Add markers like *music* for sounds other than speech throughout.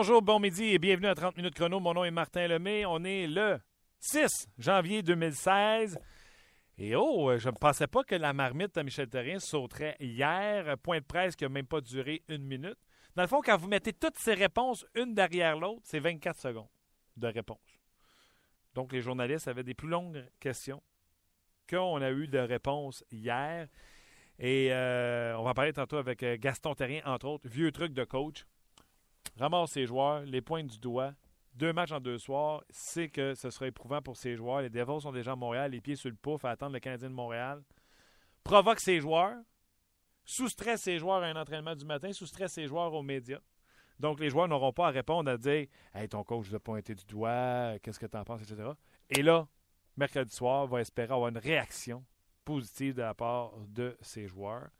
Bonjour, bon midi et bienvenue à 30 minutes chrono. Mon nom est Martin Lemay. On est le 6 janvier 2016. Et oh, je ne pensais pas que la marmite à Michel Terrien sauterait hier. Point de presse qui n'a même pas duré une minute. Dans le fond, quand vous mettez toutes ces réponses une derrière l'autre, c'est 24 secondes de réponse. Donc, les journalistes avaient des plus longues questions qu'on a eu de réponses hier. Et euh, on va parler tantôt avec euh, Gaston Terrien, entre autres, vieux truc de coach ramasse ses joueurs, les pointes du doigt. Deux matchs en deux soirs, c'est que ce sera éprouvant pour ses joueurs. Les Devils sont déjà à Montréal, les pieds sur le pouf à attendre le Canadien de Montréal. Provoque ses joueurs, soustrait ses joueurs à un entraînement du matin, soustrait ses joueurs aux médias. Donc, les joueurs n'auront pas à répondre à dire Hey, ton coach vous a pointé du doigt, qu'est-ce que tu en penses, etc. Et là, mercredi soir, va espérer avoir une réaction positive de la part de ses joueurs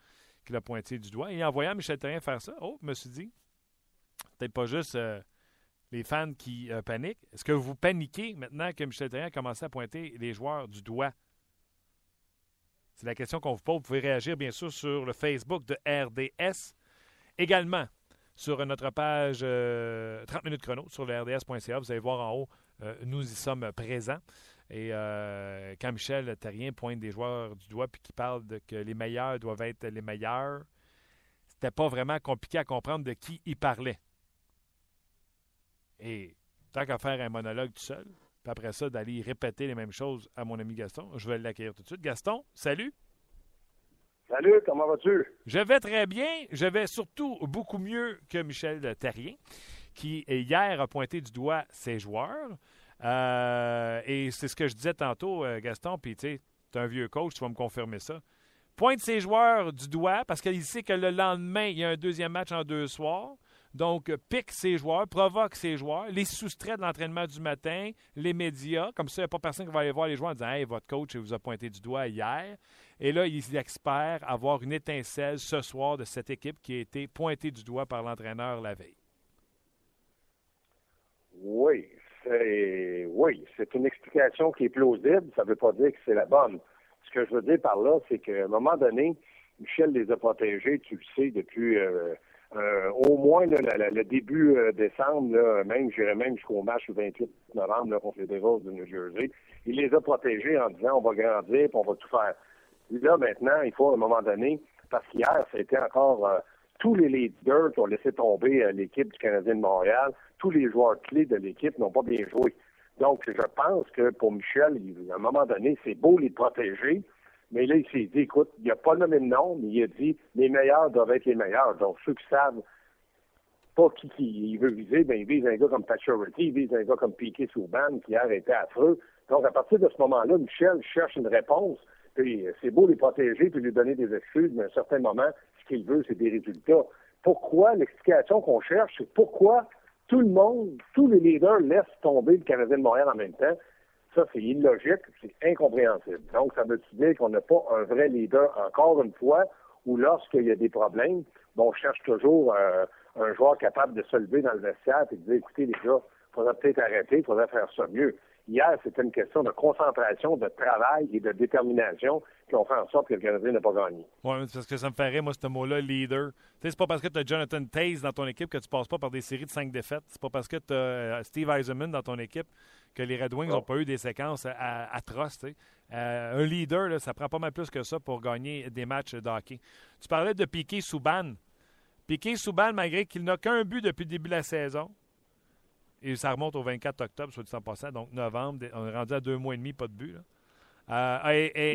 qu'il a pointé du doigt. Et en voyant Michel Terrien faire ça, oh, je me suis dit peut-être pas juste euh, les fans qui euh, paniquent. Est-ce que vous paniquez maintenant que Michel Terrien a commencé à pointer les joueurs du doigt? C'est la question qu'on vous pose. Vous pouvez réagir, bien sûr, sur le Facebook de RDS. Également, sur notre page 30 euh, minutes chrono sur le RDS.ca. Vous allez voir en haut, nous y sommes présents. Et quand Michel Terrien pointe des joueurs du doigt puis qui parle de que les meilleurs doivent être les meilleurs, c'était pas vraiment compliqué à comprendre de qui il parlait. Et tant qu'à faire un monologue tout seul, puis après ça, d'aller répéter les mêmes choses à mon ami Gaston, je vais l'accueillir tout de suite. Gaston, salut. Salut, comment vas-tu? Je vais très bien. Je vais surtout beaucoup mieux que Michel Terrien, qui hier a pointé du doigt ses joueurs. Euh, et c'est ce que je disais tantôt, euh, Gaston, puis tu sais, tu es un vieux coach, tu vas me confirmer ça. Pointe ses joueurs du doigt parce qu'il sait que le lendemain, il y a un deuxième match en deux soirs. Donc, pique ses joueurs, provoque ses joueurs, les soustrait de l'entraînement du matin, les médias. Comme ça, il n'y a pas personne qui va aller voir les joueurs en disant Hey, votre coach vous a pointé du doigt hier. Et là, il espère avoir une étincelle ce soir de cette équipe qui a été pointée du doigt par l'entraîneur la veille. Oui, c'est oui, c'est une explication qui est plausible. Ça ne veut pas dire que c'est la bonne. Ce que je veux dire par là, c'est qu'à un moment donné, Michel les a protégés, tu le sais, depuis. Euh, euh, au moins le, début euh, décembre, là, même j'irais même jusqu'au match du 28 novembre contre les Devils de New Jersey, il les a protégés en disant on va grandir et on va tout faire. Là maintenant, il faut à un moment donné, parce qu'hier, c'était encore euh, tous les leaders qui ont laissé tomber l'équipe du Canadien de Montréal, tous les joueurs clés de l'équipe n'ont pas bien joué. Donc, je pense que pour Michel, à un moment donné, c'est beau les protéger, mais là, il s'est dit, écoute, il n'a pas nommé de nom, mais il a dit, les meilleurs doivent être les meilleurs. Donc, ceux qui savent pas qui, il veut viser, ben, il vise un gars comme Paturity, il vise un gars comme Piquet Souban, qui hier était affreux. Donc, à partir de ce moment-là, Michel cherche une réponse. Puis, c'est beau les protéger puis lui donner des excuses, mais à un certain moment, ce qu'il veut, c'est des résultats. Pourquoi? L'explication qu'on cherche, c'est pourquoi tout le monde, tous les leaders laissent tomber le Canadien de Montréal en même temps. Ça, c'est illogique, c'est incompréhensible. Donc, ça veut dire qu'on n'a pas un vrai leader, encore une fois, ou lorsqu'il y a des problèmes, on cherche toujours euh, un joueur capable de se lever dans le vestiaire et de dire, écoutez, les gars, il faudrait peut-être arrêter, il faudrait faire ça mieux. Hier, c'était une question de concentration, de travail et de détermination qui ont fait en sorte que le Canadien n'a pas gagné. Oui, parce que ça me ferait, moi, ce mot-là, leader. Tu sais, c'est pas parce que tu as Jonathan Taze dans ton équipe que tu passes pas par des séries de cinq défaites. C'est pas parce que tu as euh, Steve Eisenman dans ton équipe que les Red Wings n'ont pas eu des séquences atroces. Euh, un leader, là, ça prend pas mal plus que ça pour gagner des matchs de hockey. Tu parlais de Piqué Souban. Piqué Souban, malgré qu'il n'a qu'un but depuis le début de la saison, et ça remonte au 24 octobre, soit dit 100 donc novembre, on est rendu à deux mois et demi, pas de but. Euh,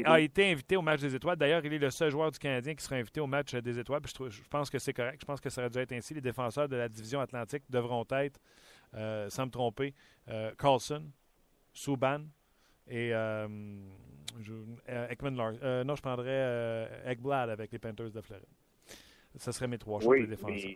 a, été invité au match des étoiles. D'ailleurs, il est le seul joueur du Canadien qui sera invité au match des étoiles. je, pense que c'est correct. Je pense que ça aurait dû être ainsi. Les défenseurs de la division atlantique devront être, euh, sans me tromper, euh, Carlson, Subban et Ekman Lars. non, je prendrais Ekblad avec les Panthers de Floride. Ce serait mes trois choix de défenseurs.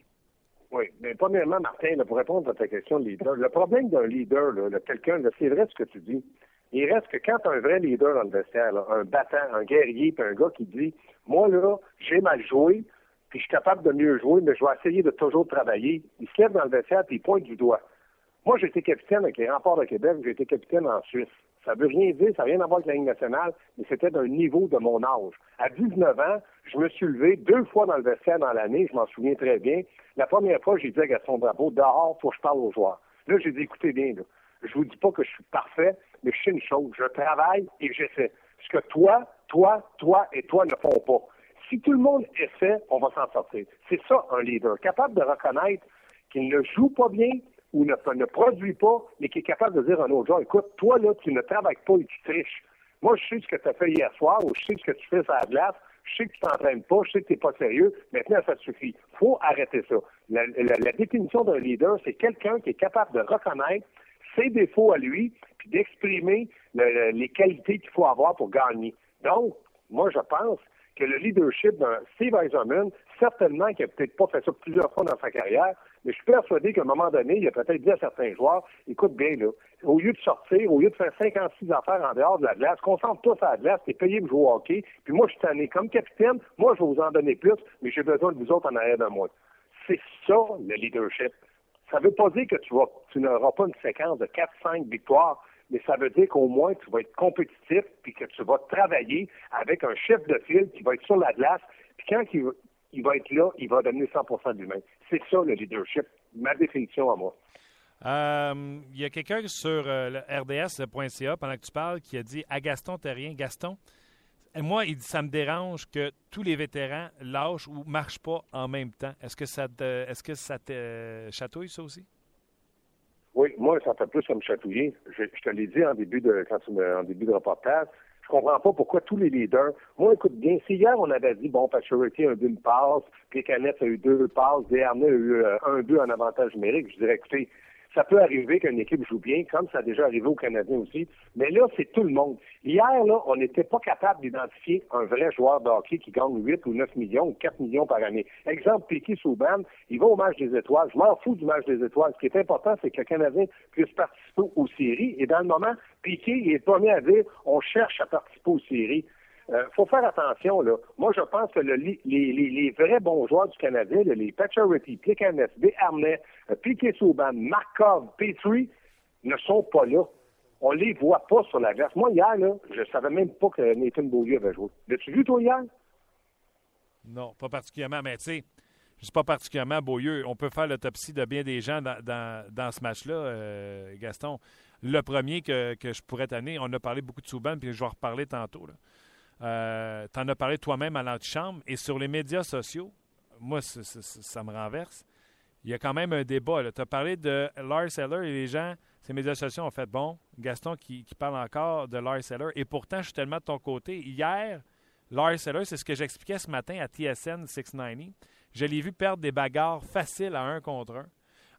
Oui, mais premièrement, Martin, pour répondre à ta question de leader, le problème d'un leader, là, quelqu'un, c'est vrai ce que tu dis. Il reste que quand un vrai leader dans le vestiaire, un battant, un guerrier, puis un gars qui dit Moi, là, j'ai mal joué, puis je suis capable de mieux jouer, mais je vais essayer de toujours travailler. Il se lève dans le vestiaire, puis il pointe du doigt. Moi, j'ai été capitaine avec les remparts de Québec, j'ai été capitaine en Suisse. Ça veut rien dire, ça n'a rien à voir avec la Ligue nationale, mais c'était d'un niveau de mon âge. À 19 ans, je me suis levé deux fois dans le vestiaire dans l'année, je m'en souviens très bien. La première fois, j'ai dit à Gaston Bravo, dehors, faut que je parle aux joueurs. Là, j'ai dit, écoutez bien, là, je vous dis pas que je suis parfait, mais je sais une chose, je travaille et j'essaie. Ce que toi, toi, toi et toi ne font pas. Si tout le monde essaie, on va s'en sortir. C'est ça, un leader. Capable de reconnaître qu'il ne joue pas bien, ou ne, ne produit pas, mais qui est capable de dire à autre genre, écoute, toi, là, tu ne travailles pas et tu triches. Moi, je sais ce que tu as fait hier soir, ou je sais ce que tu fais sur la glace, je sais que tu t'entraînes pas, je sais que tu n'es pas sérieux, maintenant, ça suffit. faut arrêter ça. La, définition d'un leader, c'est quelqu'un qui est capable de reconnaître ses défauts à lui, puis d'exprimer les qualités qu'il faut avoir pour gagner. Donc, moi, je pense que le leadership d'un Steve Eisenman, certainement qu'il n'a peut-être pas fait ça plusieurs fois dans sa carrière, mais je suis persuadé qu'à un moment donné, il a peut-être dit à certains joueurs, écoute bien, là, au lieu de sortir, au lieu de faire 56 affaires en dehors de la glace, concentre-toi sur la glace, t'es payé pour jouer au hockey, puis moi, je suis tanné comme capitaine, moi, je vais vous en donner plus, mais j'ai besoin de vous autres en arrière de moi. C'est ça, le leadership. Ça ne veut pas dire que tu, vas, tu n'auras pas une séquence de 4-5 victoires, mais ça veut dire qu'au moins tu vas être compétitif puis que tu vas travailler avec un chef de file qui va être sur la glace. Puis quand il, il va être là, il va donner 100 de lui-même. C'est ça le leadership, ma définition à moi. Euh, il y a quelqu'un sur euh, RDS.ca pendant que tu parles qui a dit à Gaston Terrien, Gaston, moi, il dit, ça me dérange que tous les vétérans lâchent ou ne marchent pas en même temps. Est-ce que ça te, est-ce que ça te chatouille, ça aussi? Oui, moi, ça fait plus comme chatouiller. Je, te l'ai dit en début de quand tu me, en début de reportage. Je comprends pas pourquoi tous les leaders. Moi, écoute bien, si hier on avait dit bon, Paturity a eu une passe, puis Canette a eu deux passes, Desharnais a eu euh, un, deux en avantage numérique, je dirais écoutez, ça peut arriver qu'une équipe joue bien, comme ça a déjà arrivé aux Canadiens aussi. Mais là, c'est tout le monde. Hier, là, on n'était pas capable d'identifier un vrai joueur de hockey qui gagne 8 ou 9 millions ou 4 millions par année. Exemple, Piquet Souban, il va au match des étoiles. Je m'en fous du match des étoiles. Ce qui est important, c'est que le Canadien puisse participer aux séries. Et dans le moment, Piquet est le premier à dire on cherche à participer aux séries. Euh, faut faire attention, là. Moi, je pense que les, vrais bons joueurs du Canadien, les Pacioretty, Plekanec, Desharnais, euh, Piquet Souban, Markov, Petrie, ne sont pas là. On les voit pas sur la glace. Moi, hier, là, je savais même pas que Nathan Beaulieu avait joué. L'as-tu vu, toi, hier? Non, pas particulièrement, mais tu sais, je suis pas particulièrement Beaulieu. On peut faire l'autopsie de bien des gens dans, ce match-là, euh, Gaston. Le premier que, je pourrais t'amener, on a parlé beaucoup de Souban, puis je vais en reparler tantôt. Là. Euh, tu en as parlé toi-même à l'antichambre. Et sur les médias sociaux, moi, ça me renverse. Il y a quand même un débat. Tu as parlé de Lars Eller et les gens, ces médias sociaux ont fait bon. Gaston qui, parle encore de Lars Eller. Et pourtant, je suis tellement de ton côté. Hier, Lars Eller, c'est ce que j'expliquais ce matin à TSN 690. Je l'ai vu perdre des bagarres faciles à un contre un,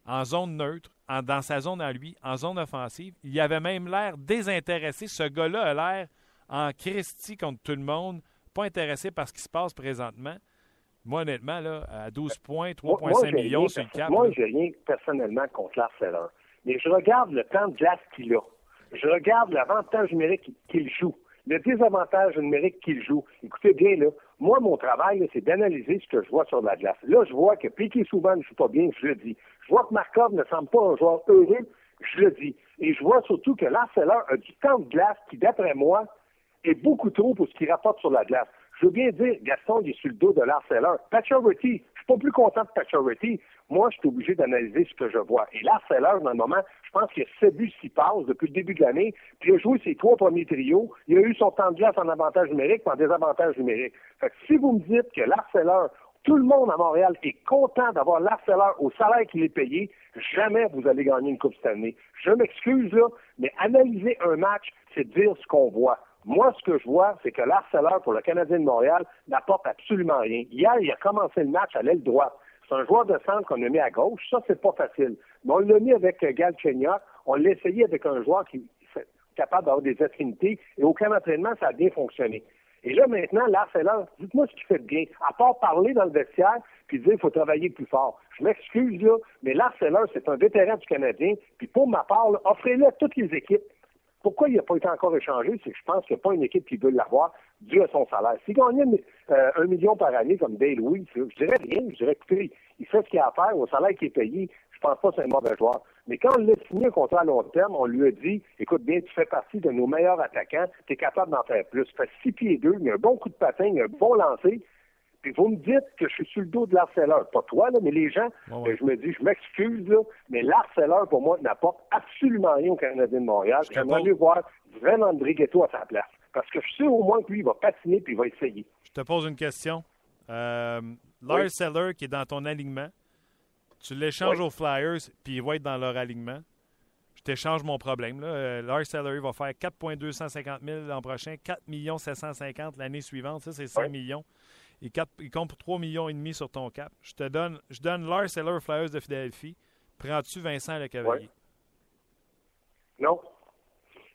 en zone neutre, dans sa zone à lui, en zone offensive. Il avait même l'air désintéressé. Ce gars-là a l'air en Christie contre tout le monde, pas intéressé par ce qui se passe présentement. Moi, honnêtement, là, à 12 points, 3,5 millions sur le cap. Moi, j'ai rien personnellement contre Lars Mais je regarde le temps de glace qu'il a. Je regarde l'avantage numérique qu'il joue, le désavantage numérique qu'il joue. Écoutez bien, là, moi, mon travail, c'est d'analyser ce que je vois sur la glace. Là, je vois que Piquet souvent ne joue pas bien, je le dis. Je vois que Markov ne semble pas un joueur heureux Je le dis. Et je vois surtout que l'Arcelor a du temps de glace qui, d'après moi, est beaucoup trop pour ce qu'il rapporte sur la glace. Je veux bien dire, Gaston, il est sur le dos de l'Arcelor. Pacioretty, je suis pas plus content de Pacioretty. Moi, je suis obligé d'analyser ce que je vois. Et l'Arcelor, dans le moment, je pense qu'il a 7 buts, 6 passes depuis le début de l'année, puis il a joué ses trois premiers trios. Il a eu son temps de glace en avantage numérique, en désavantage numérique. Fait que si vous me dites que l'Arcelor tout le monde à Montréal est content d'avoir l'Arcelor au salaire qu'il est payé. Jamais vous allez gagner une Coupe cette année. Je m'excuse, là, mais analyser un match, c'est dire ce qu'on voit. Moi, ce que je vois, c'est que l'Arcelor pour le Canadien de Montréal n'apporte absolument rien. Hier, il a commencé le match à l'aile droite. C'est un joueur de centre qu'on a mis à gauche. Ça, c'est pas facile. Mais on l'a mis avec euh, Gal On l'a essayé avec un joueur qui est capable d'avoir des affinités. Et aucun entraînement, ça a bien fonctionné. Et là, maintenant, l'Arcelor, dites-moi ce qu'il fait de bien. À part parler dans le vestiaire, puis dire qu'il faut travailler plus fort. Je m'excuse, là, mais l'Arcelor, c'est un vétéran du Canadien. Puis pour ma part, offrez-le à toutes les équipes. Pourquoi il n'a pas été encore échangé? C'est que je pense qu'il n'y a pas une équipe qui veut l'avoir dû à son salaire. S'il gagnait euh, un million par année comme Dale Louis, je dirais rien. Je dirais, écoutez, il fait ce qu'il a à faire au salaire qui est payé. Je pense pas que c'est un mauvais joueur. Mais quand on l'a signé un contrat à long terme, on lui a dit Écoute bien, tu fais partie de nos meilleurs attaquants, tu es capable d'en faire plus. Tu fais six pieds deux, il y a un bon coup de patin, un bon lancer. Puis vous me dites que je suis sur le dos de l'harceleur. Pas toi, là, mais les gens. Je me dis, je m'excuse, là, mais l'harceleur, pour moi, n'apporte absolument rien au Canadien de Montréal. J'aimerais mieux voir vraiment Ghetto à sa place. Parce que je sais au moins que lui, il va patiner puis il va essayer. Je te pose une question. Euh, Lars Seller, qui est dans ton alignement, tu l'échanges aux Flyers, puis il va être dans leur alignement. Je t'échange mon problème. Là. Euh, Lars Salary va faire 4,250 000 l'an prochain, 4 750 l'année suivante. Ça, c'est 5 millions. Il, compte pour 3 millions et demi sur ton cap. Je te donne, je donne Lars Seller aux Flyers de Philadelphie. Prends-tu Vincent Le Cavalier? Non.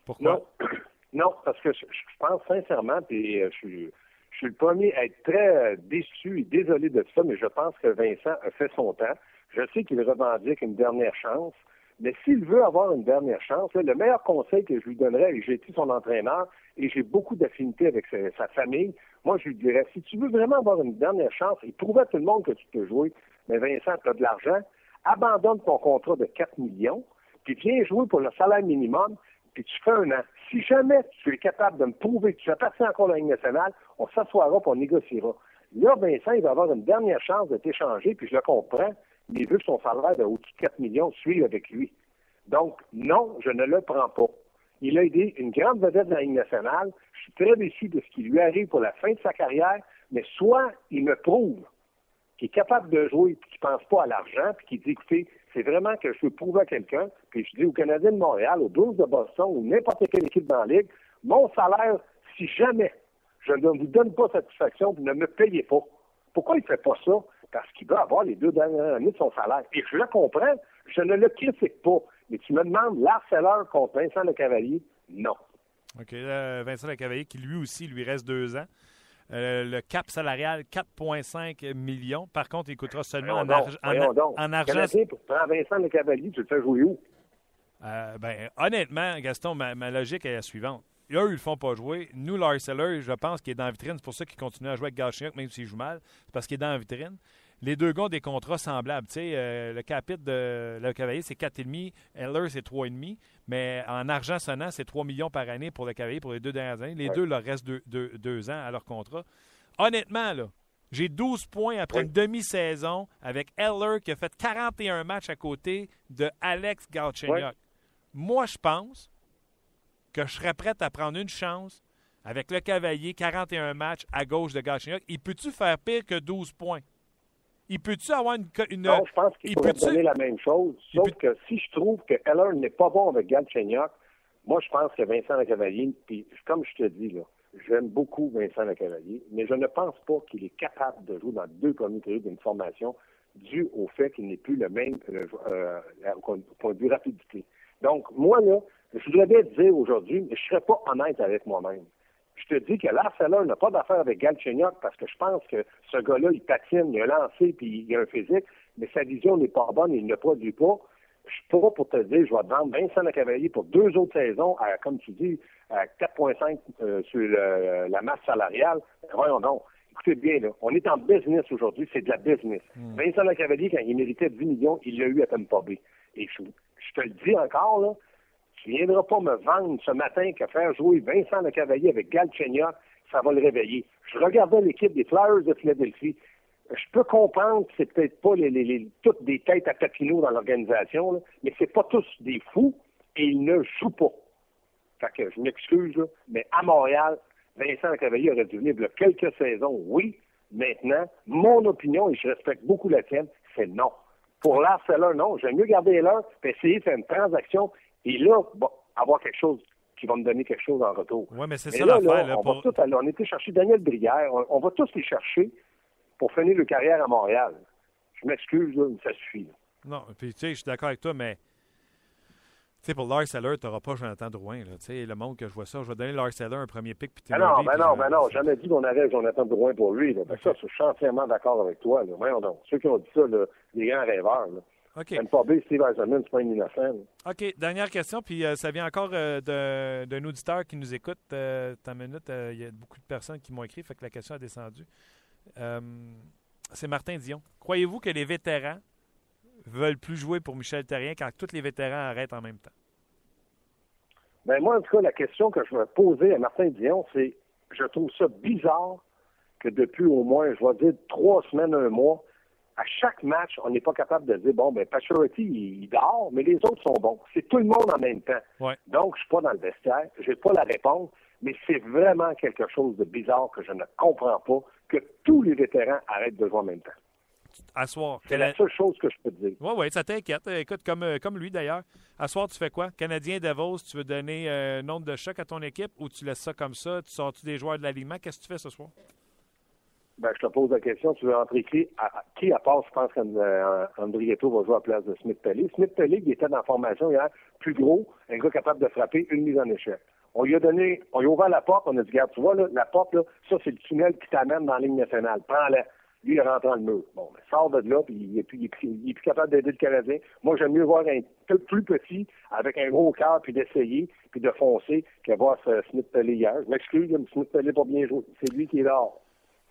Pourquoi? Non. *coughs* non, parce que je, pense sincèrement, puis euh, je suis, je suis le premier à être très euh, déçu et désolé de ça, mais je pense que Vincent a fait son temps. Je sais qu'il revendique une dernière chance, mais s'il veut avoir une dernière chance, le meilleur conseil que je lui donnerais, et j'ai été son entraîneur et j'ai beaucoup d'affinité avec sa, famille, moi je lui dirais, si tu veux vraiment avoir une dernière chance et prouver à tout le monde que tu peux jouer, mais Vincent, tu as de l'argent, abandonne ton contrat de 4 millions, puis viens jouer pour le salaire minimum, puis tu fais un an. Si jamais tu es capable de me prouver que tu fais partie encore de la Ligue nationale, on s'assoira et on négociera. Là, Vincent, il va avoir une dernière chance de t'échanger, puis je le comprends mais que son salaire de au-dessus de 4 millions suive avec lui. Donc, non, je ne le prends pas. Il a aidé une grande vedette de la Ligue nationale. Je suis très déçu de ce qui lui arrive pour la fin de sa carrière, mais soit il me prouve qu'il est capable de jouer et qu'il ne pense pas à l'argent, puis qu'il dit, écoutez, c'est vraiment que je veux prouver à quelqu'un, puis je dis aux Canadiens de Montréal, aux Blues de Boston ou n'importe quelle équipe dans la Ligue, mon salaire, si jamais je ne vous donne pas satisfaction, vous ne me payez pas. Pourquoi il ne fait pas ça? parce qu'il veut avoir les deux dernières années de son salaire. Et je le comprends, je ne le critique pas. Mais tu me demandes l'harceleur contre Vincent Le Cavalier? Non. OK. Vincent Le Cavalier, qui lui aussi, lui reste deux ans. Euh, le cap salarial, 4,5 millions. Par contre, il coûtera seulement en, en, argent. Canadien, pour prendre Vincent Le Cavalier, tu le fais jouer où? Euh, ben, honnêtement, Gaston, ma, logique est la suivante. Eux, ils ne le font pas jouer. Nous, Seller, je pense qu'il est dans la vitrine. C'est pour ça qu'il continue à jouer avec Galchenyuk, même s'il joue mal. C'est parce qu'il est dans la vitrine. Les deux gars ont des contrats semblables. Tu euh, le capite de Le Cavalier, c'est 4,5. Eller, c'est 3,5. Mais en argent sonnant, c'est 3 millions par année pour Le Cavalier pour les deux dernières années. Les deux leur restent deux, ans à leur contrat. Honnêtement, là, j'ai 12 points après une demi-saison avec Eller qui a fait 41 matchs à côté de Alex Galchenyuk. Moi, je pense que je serais prêt à prendre une chance avec le Cavalier, 41 matchs à gauche de Galchenyuk. Il peut-tu faire pire que 12 points? Il peut-tu avoir une. une non, je pense qu'il pourrait donner la même chose. Sauf que si je trouve que Heller n'est pas bon avec Galchenyuk, moi, je pense que Vincent Lecavalier, puis comme je te dis, là, j'aime beaucoup Vincent Lecavalier, mais je ne pense pas qu'il est capable de jouer dans deux premiers périodes d'une formation dû au fait qu'il n'est plus le même euh, euh, point de vue rapidité. Donc, moi, là, je voudrais bien te dire aujourd'hui, mais je ne serais pas honnête avec moi-même. Je te dis que Larceller n'a pas d'affaire avec Galchenyuk parce que je pense que ce gars-là, il patine, il a lancé, puis il a un physique, mais sa vision n'est pas bonne, il ne produit pas. Je suis pas pour te dire, je vais te vendre Vincent Cavalier pour deux autres saisons, à, comme tu dis, à 4,5 euh, sur la masse salariale. voyons donc. Écoutez bien, là, on est en business aujourd'hui, c'est de la business. Hmm. Vincent Cavalier, quand il méritait 10 millions, il l'a eu à Tampa Bay. Et je, je te le dis encore, là, tu viendras pas me vendre ce matin que faire jouer Vincent Le Cavalier avec Galchenyuk, ça va le réveiller. Je regardais l'équipe des Flyers de Philadelphie. Je peux comprendre que c'est peut-être pas toutes des têtes à Papineau dans l'organisation, mais c'est pas tous des fous et ils ne jouent pas. Fait que je m'excuse, mais à Montréal, Vincent Le Cavalier aurait dû venir quelques saisons, oui. Maintenant, mon opinion, et je respecte beaucoup la tienne, c'est non. Pour Lars Seller, non. J'aime mieux garder l'heure et essayer de faire une transaction et là, bon, avoir quelque chose qui va me donner quelque chose en retour. Oui, mais c'est ça l'affaire. on, va on était chercher Daniel Brière. On, va tous les chercher pour finir leur carrière à Montréal. Je m'excuse, mais ça suffit. Non, puis tu sais, je suis d'accord avec toi, mais tu sais, pour Lars Seller, tu n'auras pas Jonathan Drouin. Là. Tu sais, le monde que je vois ça, je vais donner Lars Seller un premier pic. Puis ah non, ben non, ben non, jamais dit qu'on avait Jonathan Drouin pour lui. Là. ça, je suis entièrement d'accord avec toi. Là. Voyons donc. Ceux qui ont dit ça, là, les grands rêveurs. Là. OK. Steve Eisenman, c'est pas une innocent. OK. Dernière question, puis euh, ça vient encore euh, d'un auditeur qui nous écoute. Euh, T'as minute, euh, il y a beaucoup de personnes qui m'ont écrit, fait que la question a descendu. c'est Martin Dion. Croyez-vous que les vétérans veulent plus jouer pour Michel Terrien quand tous les vétérans arrêtent en même temps? Ben moi, en tout cas, la question que je vais poser à Martin Dion, c'est je trouve ça bizarre que depuis au moins, je vais dire, trois semaines, un mois, à chaque match, on n'est pas capable de dire, bon, ben, Pacioretty, il, dort, mais les autres sont bons. C'est tout le monde en même temps. Donc, je suis pas dans le vestiaire, je n'ai pas la réponse, mais c'est vraiment quelque chose de bizarre que je ne comprends pas, que tous les vétérans arrêtent de jouer en même temps. À soir. C'est la seule chose que je peux te dire. Oui, oui, ça t'inquiète. Écoute, comme, euh, comme lui d'ailleurs, à soir, tu fais quoi? Canadien Davos, tu veux donner un nombre de chocs à ton équipe ou tu laisses ça comme ça? Tu sors-tu des joueurs de l'alignement? Qu'est-ce que tu fais ce soir? Ben, je te pose la question, tu veux entrer qui? À, qui à part, je pense qu'Andrietto va jouer à la place de Smith Pelly. Smith Pelly, qui était dans la formation hier, plus gros, un gars capable de frapper une mise en échec. On lui a donné, on lui a ouvert la porte, on a dit, regarde, tu vois, là, la porte, là, ça, c'est le tunnel qui t'amène dans la ligne nationale. Prends-la. Lui, il rentre dans le mur. Bon, ben, sort de là, puis il est plus, il est plus, capable d'aider le Canadien. Moi, j'aime mieux voir un peu plus petit, avec un gros cœur, puis d'essayer, puis de foncer, que voir Smith Pelly hier. Je m'excuse, Smith Pelly pas bien joué. C'est lui qui est là.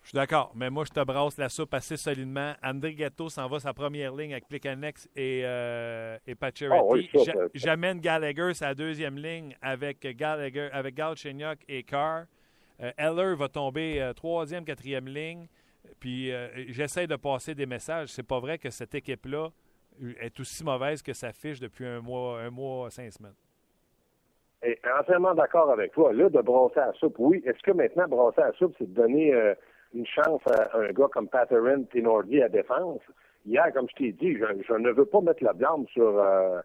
Je suis d'accord, mais moi, je te brasse la soupe assez solidement. André Ghetto s'en va sa première ligne avec Plekanex et, euh, et. Ah j'amène Gallagher sa deuxième ligne avec Gallagher, avec Galchenyuk et Carr. Euh, Eller va tomber euh, troisième, quatrième ligne. Puis euh, j'essaie de passer des messages. C'est pas vrai que cette équipe-là est aussi mauvaise que sa fiche depuis un mois, un mois, cinq semaines. Et entièrement d'accord avec toi. Là, de brasser la soupe, oui. Est-ce que maintenant, brasser la soupe, c'est de donner une chance à un gars comme Patterin Tinordi à défense. Hier, comme je t'ai dit, je, ne veux pas mettre la blâme sur euh,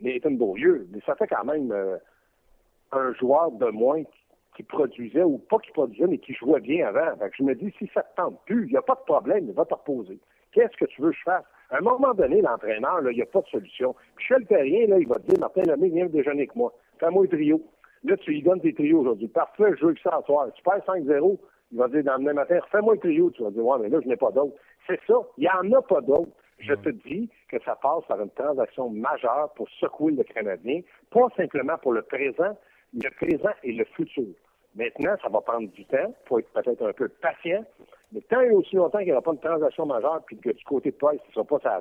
Nathan Beaulieu, mais ça fait quand même euh, un joueur de moins qui produisait, ou pas qui produisait, mais qui jouait bien avant. je me dis, si ça te tente plus, il n'y a pas de problème, il va te reposer. Qu'est-ce que tu veux que je fasse? À un moment donné, l'entraîneur, il n'y a pas de solution. Michel Perrien, là, il va te dire, Martin Lemay, viens déjeuner avec moi. Fais-moi un trio. Là, tu lui donnes tes trios aujourd'hui. Parfait, je veux que ça soir. Tu perds 5-0, il va dire dans le même matin, fais-moi le trio. Tu vas dire, ouais, mais là, je n'ai pas d'autres. C'est ça. Il n'y en a pas d'autres. Je te dis que ça passe par une transaction majeure pour secouer le Canadien, pas simplement pour le présent, le présent et le futur. Maintenant, ça va prendre du temps. Il faut être peut-être un peu patient. Mais tant et aussi longtemps qu'il n'y aura pas de transaction majeure puis que du côté de Price, ce ne sera pas sa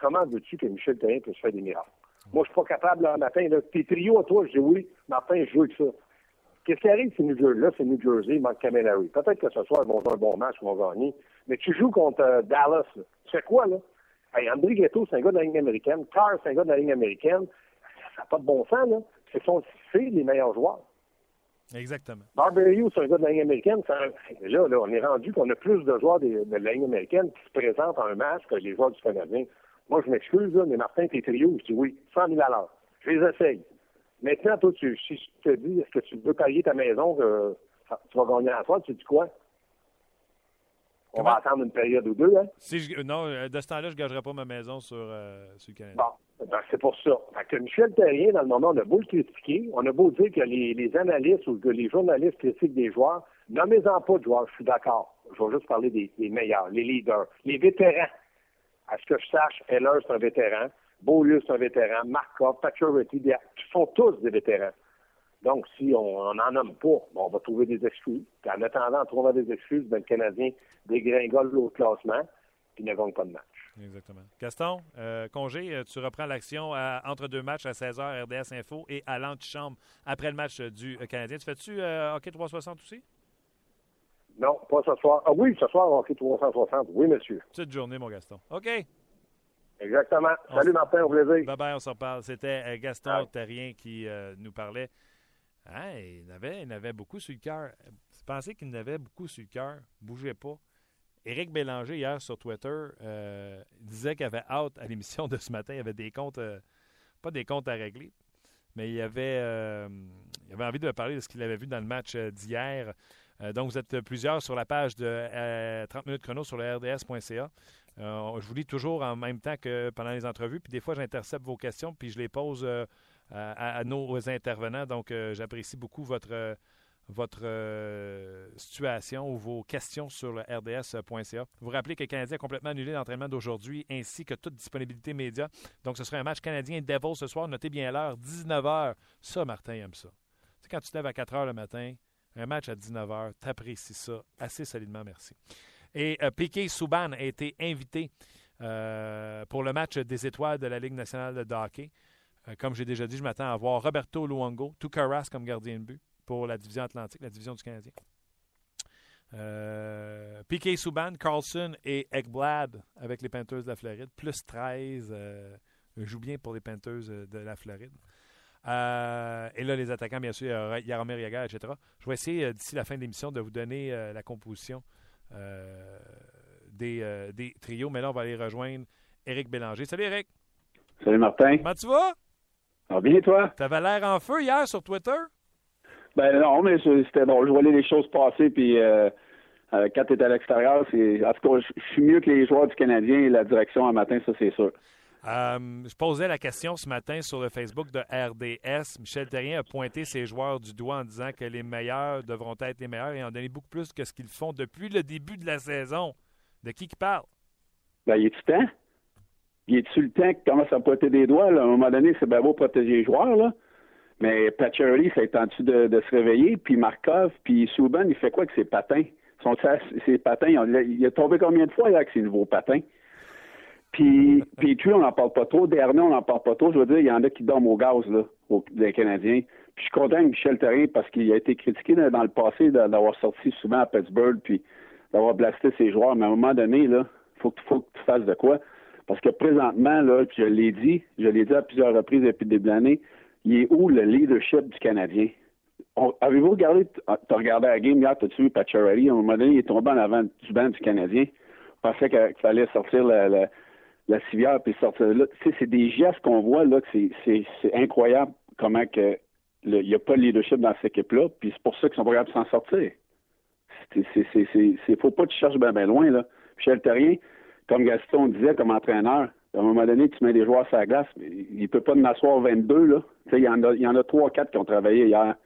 comment veux-tu que Michel Therrien puisse faire des miracles? Moi, je suis pas capable, là, matin, là, tes trios à toi, je dis oui, Martin, je joue avec ça. Qu'est-ce qui arrive, c'est New Jersey? Là, c'est New Jersey, il manque Camillary. Peut-être que ce soir, ils vont faire un bon match, ils vont gagner. Mais tu joues contre euh, Dallas. Tu fais quoi, là? Hey, André Ghetto, c'est un gars de la ligne américaine. Carr, c'est un gars de la ligne américaine. Ça n'a pas de bon sens, là. Ce sont les meilleurs joueurs. Exactement. Barberio, c'est un gars de la ligne américaine. Là, là, on est rendu qu'on a plus de joueurs de, la ligne américaine qui se présentent en un match que les joueurs du Canadien. Moi, je m'excuse, là, mais Martin, tes trios, je dis oui, 100 000 Je les essaye. Maintenant, toi, tu, si je te dis, est-ce que tu veux parier ta maison que tu vas gagner à soir, tu dis quoi? On va attendre une période ou deux, hein? Si je, non, euh, de ce temps-là, je ne gagerai pas ma maison sur, euh, sur le Canada. Bon, ben, c'est pour ça. Fait que Michel Terrien, dans le moment, on a beau le critiquer, on a beau dire que les, les analystes ou que les journalistes critiquent des joueurs, nommez-en pas de joueurs, je suis d'accord. Je vais juste parler des, des, meilleurs, les leaders, les vétérans. À ce que je sache, Heller, c'est un vétéran. Beaulieu, c'est un vétéran. Markov, ils sont tous des vétérans. Donc, si on n'en nomme pas, on va trouver des excuses. Puis en attendant, en trouvant des excuses, ben, le Canadien dégringole l'autre classement, puis ne gagne pas de match. Exactement. Gaston, euh, congé, tu reprends l'action entre deux matchs à 16h RDS Info et à l'antichambre après le match du Canadien. Tu fais-tu hockey 360 aussi? Non, pas ce soir. Ah oui, ce soir, hockey 360. Oui, monsieur. Petite journée, mon Gaston. OK. Exactement. Salut, Martin, au plaisir. Bye bye, on s'en parle. C'était Gaston Terrien qui nous parlait. Il, avait, il avait beaucoup sur le cœur. Pensez qu'il n'avait beaucoup sur le cœur. Bougez pas. Éric Bélanger, hier sur Twitter, euh, disait qu'il avait hâte à l'émission de ce matin. Il avait des comptes, euh, pas des comptes à régler, mais il avait, euh, il avait envie de parler de ce qu'il avait vu dans le match d'hier. donc, vous êtes plusieurs sur la page de 30 minutes chrono sur le rds.ca. je vous lis toujours en même temps que pendant les entrevues, puis des fois, j'intercepte vos questions, puis je les pose à, nos intervenants. Donc, j'apprécie beaucoup votre votre euh, situation ou vos questions sur le rds.ca. Vous rappelez que le Canadien a complètement annulé l'entraînement d'aujourd'hui ainsi que toute disponibilité média. Donc, ce sera un match canadien Devils ce soir. Notez bien l'heure, 19h. Ça, Martin aime ça. Tu quand tu te lèves à 4 h le matin, un match à 19h, tu apprécies ça assez solidement, merci. Et euh, Piquet Souban a été invité euh, pour le match des étoiles de la Ligue nationale de hockey. comme j'ai déjà dit, je m'attends à voir Roberto Luongo, Tukaras comme gardien de but pour la division Atlantique, la division du Canadien. Euh, Piquet Souban, Carlson et Ekblad avec les Panthers de la Floride, plus 13. Euh, joue bien pour les Panthers euh, de la Floride. Euh, et là, les attaquants, bien sûr, Yaromir Yaga, etc. Je vais essayer d'ici la fin de l'émission de vous donner la composition des, des, trios. Mais là, on va aller rejoindre Éric Bélanger. Salut, Éric. Salut, Martin. Comment tu vas? Ah, bien, toi? Tu avais l'air en feu hier sur Twitter? Ben non, mais c'était bon. Je voyais les choses passer, puis euh, euh, quand tu es à l'extérieur, c'est. En tout cas, je suis mieux que les joueurs du Canadien et la direction un matin, ça c'est sûr. Euh, je posais la question ce matin sur le Facebook de RDS. Michel Terrien a pointé ses joueurs du doigt en disant que les meilleurs devront être les meilleurs et en donner beaucoup plus que ce qu'ils font depuis le début de la saison. De qui qui parle? Ben, il est-tu temps? Il est-tu le temps qui commence à pointer des doigts? À un moment donné, c'est bien beau protéger les joueurs, là. Mais Pacioretty, ça tenté de, de se réveiller, puis Markov, puis Souban, il fait quoi avec ses patins? Son, ses patins, il a, tombé combien de fois avec ses nouveaux patins? Puis, puis on n'en parle pas trop. Dernier, on n'en parle pas trop. Je veux dire, il y en a qui dorment au gaz, là, les Canadiens. Puis je suis content Michel Terrien parce qu'il a été critiqué dans le passé d'avoir sorti souvent à Pittsburgh, puis d'avoir blasté ses joueurs. Mais à un moment donné, là, faut que, faut que tu fasses de quoi? Parce que présentement, là, je l'ai dit, je l'ai dit à plusieurs reprises depuis le début de l'année, il est où le leadership du Canadien? Avez-vous regardé, t'as regardé la game hier, t'as-tu vu Pacioretty? À un moment donné, il est tombé en avant du banc du Canadien. Il pensait qu'il fallait sortir la, la, la civière puis sortir là. C'est des gestes qu'on voit là que c'est incroyable comment que il n'y a pas de leadership dans cette équipe-là, puis c'est pour ça qu'ils sont pas capables de s'en sortir. C'est faut pas que tu cherches bien ben loin, là. Michel Terrien, comme Gaston disait, comme entraîneur, à un moment donné, tu mets des joueurs sur la glace, il ne peut pas en asseoir 22. Là. Il y, en a, il y en a 3 4 qui ont travaillé hier.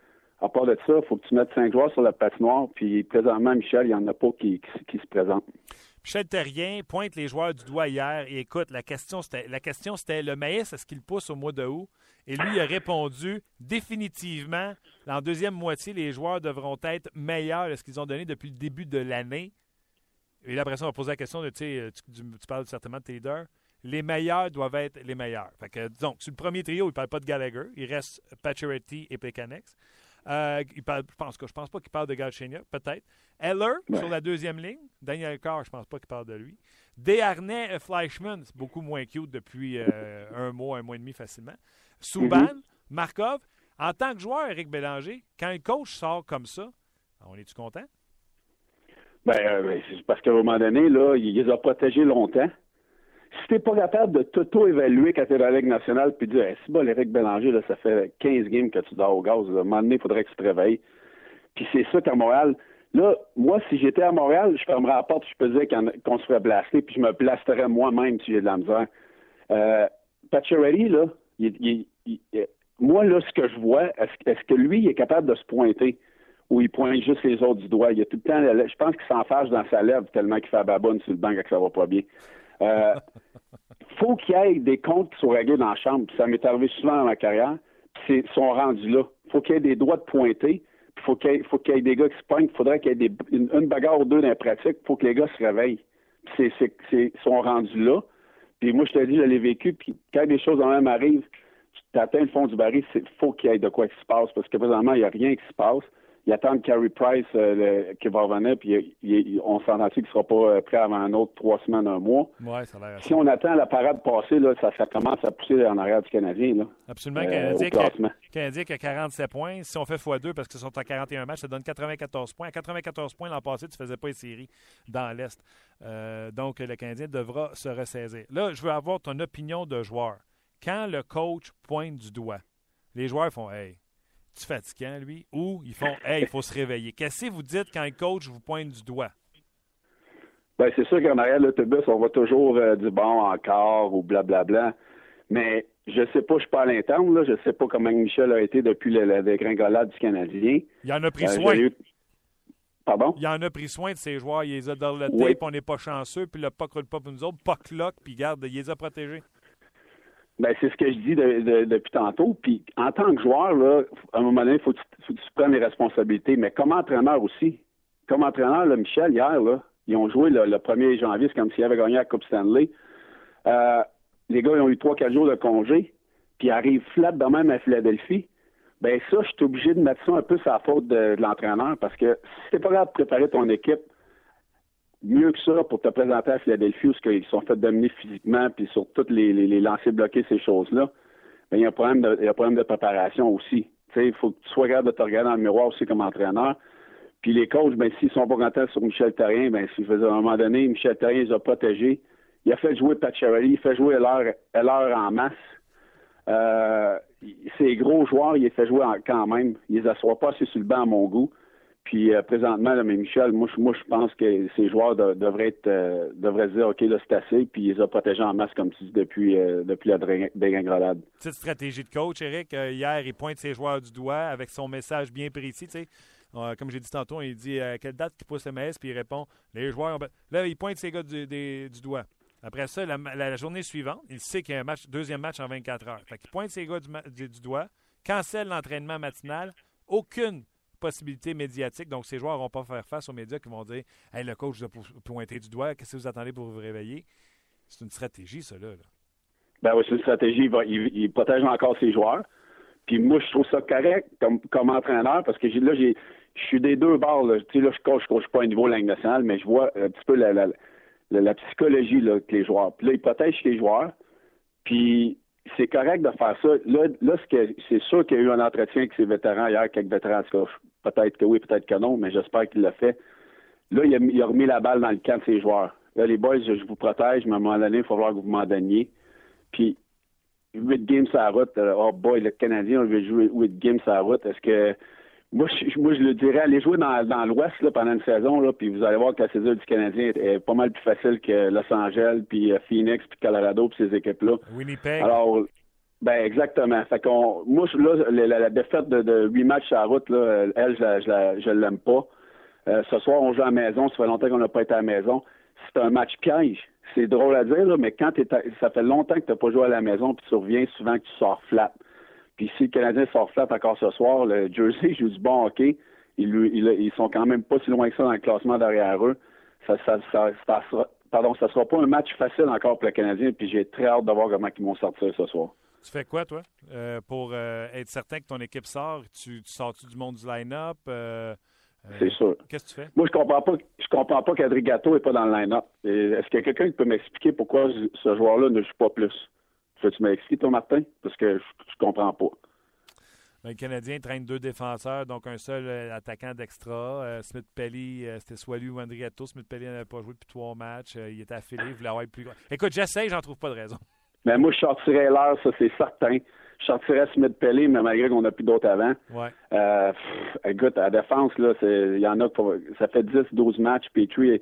À part de ça, il faut que tu mettes 5 joueurs sur la patinoire. Puis présentement, Michel, il n'y en a pas qui, qui, se présentent. Michel pointe les joueurs du doigt hier et écoute, la question c'était le maïs, est-ce qu'il pousse au mois de août? Et lui il a répondu définitivement, en deuxième moitié, les joueurs devront être meilleurs de ce qu'ils ont donné depuis le début de l'année? Et là, après ça, on va poser la question de, tu, tu parles certainement de tes les meilleurs doivent être les meilleurs. Fait que, donc, sur le premier trio, il ne parle pas de Gallagher. Il reste Pacioretty et Pekanex. Euh, il parle, je pense que je pense pas qu'il parle de Galchenyuk, peut-être. Eller sur la deuxième ligne. Daniel Carr, je pense pas qu'il parle de lui. Desharnais et Fleischmann, c'est beaucoup moins cute depuis euh, *laughs* un mois, un mois et demi facilement. Souban, mm-hmm. Markov. En tant que joueur, Eric Bélanger, quand un coach sort comme ça, on est-tu content? Ben, euh, parce qu'à un moment donné, là, il les a protégés longtemps si t'es pas capable de t'auto-évaluer quand t'es dans la Ligue nationale puis dire, c'est bon, Éric Bélanger, là, ça fait 15 games que tu dors au gaz, à un moment donné, il faudrait que tu te réveilles. Puis c'est ça qu'à Montréal, là, moi, si j'étais à Montréal, je fermerais la porte, je peux dire qu'on se ferait blaster, puis je me blasterais moi-même si j'ai de la misère. Euh, là, moi, là, ce que je vois, est-ce, que lui, il est capable de se pointer ou il pointe juste les autres du doigt? Il a tout le temps, je pense qu'il s'enfarge dans sa lèvre tellement qu'il fait baboune sur le banc que ça va pas bien. Euh, faut qu'il y ait des comptes qui soient réglés dans la chambre. ça m'est arrivé souvent dans ma carrière. Puis ils sont rendus là. faut qu'il y ait des droits de pointer. Puis faut qu'il y, faut y ait des gars qui se pointent. Il faudrait qu'il y ait une, bagarre ou deux dans la pratique. faut que les gars se réveillent. Puis c'est, sont rendus là. Puis moi, je te dis, je l'ai vécu, puis quand des choses en même arrivent, tu atteins le fond du baril, il faut qu'il y ait de quoi qui se passe, parce que présentement, il n'y a rien qui se passe. Il attend Carey Price euh, qui va revenir, puis on s'en qu'il ne sera pas euh, prêt avant un autre trois semaines, un mois. Ouais, ça a si on attend la parade passée, là, ça, commence à pousser en arrière du Canadien. Là, Absolument. Euh, Canadien, Canadien qui a 47 points. Si on fait x2 parce qu'ils sont à 41 matchs, ça donne 94 points. À 94 points l'an passé, tu ne faisais pas une série dans l'Est. donc, le Canadien devra se ressaisir. Là, je veux avoir ton opinion de joueur. Quand le coach pointe du doigt, les joueurs font Hey, fatigant, lui, ou ils font Hey, il faut se réveiller. Qu'est-ce que vous dites quand un coach vous pointe du doigt? Ben, c'est sûr qu'en arrière de l'autobus, on va toujours euh, du bon encore ou blablabla. Mais je sais pas, je suis pas à l'interne, là. Je sais pas comment Michel a été depuis la, dégringolade du Canadien. Il en a pris euh, soin. Pardon? Il en a pris soin de ses joueurs. Il les a dans le tape, on n'est pas chanceux, puis le puck roule pas pour nous autres. Puck lock, puis garde, il les a protégés. Ben, c'est ce que je dis depuis tantôt. Puis en tant que joueur, là, à un moment donné, il faut, que tu les responsabilités. Mais comme entraîneur aussi. Comme entraîneur, là, Michel, hier, là, ils ont joué le, 1er janvier, c'est comme s'ils avaient gagné la Coupe Stanley. Euh, les gars, ils ont eu 3-4 jours de congé, puis ils arrivent flat de même à Philadelphie. Ben ça, je suis obligé de mettre ça un peu sur la faute de, l'entraîneur parce que si t'es pas capable de préparer ton équipe mieux que ça pour te présenter à Philadelphie où ils sont fait dominer physiquement puis sur tous les, les, lancers bloqués, ces choses-là, il y a un problème de, y a un problème de préparation aussi. Il faut que tu sois capable de te regarder dans le miroir aussi comme entraîneur. Puis les coachs, ben, s'ils sont pas contents sur Michel Terrien, ben, si, à un moment donné, Michel Terrien les a protégés. Il a fait jouer Pat il fait jouer Heller en masse. Euh, ces gros joueurs, il les fait jouer quand même. Il les assoit pas assez sur le banc à mon goût. Puis euh, présentement, là, mais Michel, moi, je pense que ces joueurs devraient être euh, dire OK, là, c'est assez, puis ils ont protégé en masse comme tu dis depuis euh, depuis la dégringolade. Petite stratégie de coach, Eric. hier, il pointe ses joueurs du doigt avec son message bien précis. Comme j'ai dit tantôt, il dit quelle date qu'il pousse le MS, puis il répond les joueurs. Là, il pointe ses gars du, du doigt. Après ça, la, journée suivante, il sait qu'il y a un match, deuxième match en 24 heures. Fait qu'il pointe ses gars du, du doigt, cancelle l'entraînement matinal, aucune possibilité médiatique. Donc, ces joueurs ne vont pas faire face aux médias qui vont dire Hey, le coach a pointé du doigt, qu'est-ce que vous attendez pour vous réveiller? C'est une stratégie, ça, là. Ben oui, c'est une stratégie. Il, protège encore ses joueurs. Puis moi, je trouve ça correct comme, entraîneur parce que là, je suis des deux bords. Là. Tu sais, là, je coach, je coach pas au niveau langue nationale, mais je vois un petit peu la, psychologie là, que les joueurs. Puis là, il protège les joueurs. Puis c'est correct de faire ça. Là, là c'est sûr qu'il y a eu un entretien avec ses vétérans hier, quelques vétérans. Peut-être que oui, peut-être que non, mais j'espère qu'il l'a fait. Là, il a, remis la balle dans le camp de ses joueurs. Là, les boys, je vous protège, mais à un moment donné, il faut voir que vous m'en donniez. Puis, 8 games sur la route, euh, oh boy, le Canadien, on veut jouer 8 games sur la route. Est-ce que. Moi je, moi, je le dirais, allez jouer dans, dans l'Ouest pendant une saison, là, puis vous allez voir que la saison du Canadien est, pas mal plus facile que Los Angeles, puis euh, Phoenix, puis Colorado, puis ces équipes-là. Winnipeg. Alors, ben exactement. Fait qu'on, moi, là, la, défaite de, de 8 matchs à la route, là, elle, je, je, l'aime pas. Euh, ce soir, on joue à la maison. Ça fait longtemps qu'on n'a pas été à la maison. C'est un match piège. C'est drôle à dire, là, mais quand t'es ça fait longtemps que tu n'as pas joué à la maison, puis tu reviens souvent que tu sors flat. Puis si le Canadien sort flat encore ce soir, le Jersey *laughs* joue du bon hockey. Ils, ils, sont quand même pas si loin que ça dans le classement derrière eux. Ça, ça, ça, ça sera, pardon, ça sera pas un match facile encore pour le Canadien, puis j'ai très hâte de voir comment ils vont sortir ce soir. Tu fais quoi, toi, euh, pour euh, être certain que ton équipe sort? Tu, sors-tu du monde du line-up? Euh, c'est sûr. Qu'est-ce que tu fais? Moi, je comprends pas. Je comprends pas qu'Adrigato n'est pas dans le line-up. Est-ce qu'il y a quelqu'un qui peut m'expliquer pourquoi ce joueur-là ne joue pas plus? Peux-tu m'expliquer, toi, Martin? Parce que je, je comprends pas. Le Canadien traîne deux défenseurs, donc un seul attaquant d'extra. Smith Pelly, c'était soit lui ou Andrigato. Smith Pelly n'avait pas joué depuis trois matchs. il était affilé, il voulait avoir plus grand. Écoute, j'essaie, j'en trouve pas de raison. Mais moi, je sortirais l'heure, ça, c'est certain. Je sortirais Smith Pelé, mais malgré qu'on n'a plus d'autres avant. Ouais. Euh, écoute, à la défense, là, il y en a pour, ça fait 10, 12 matchs. Petrie,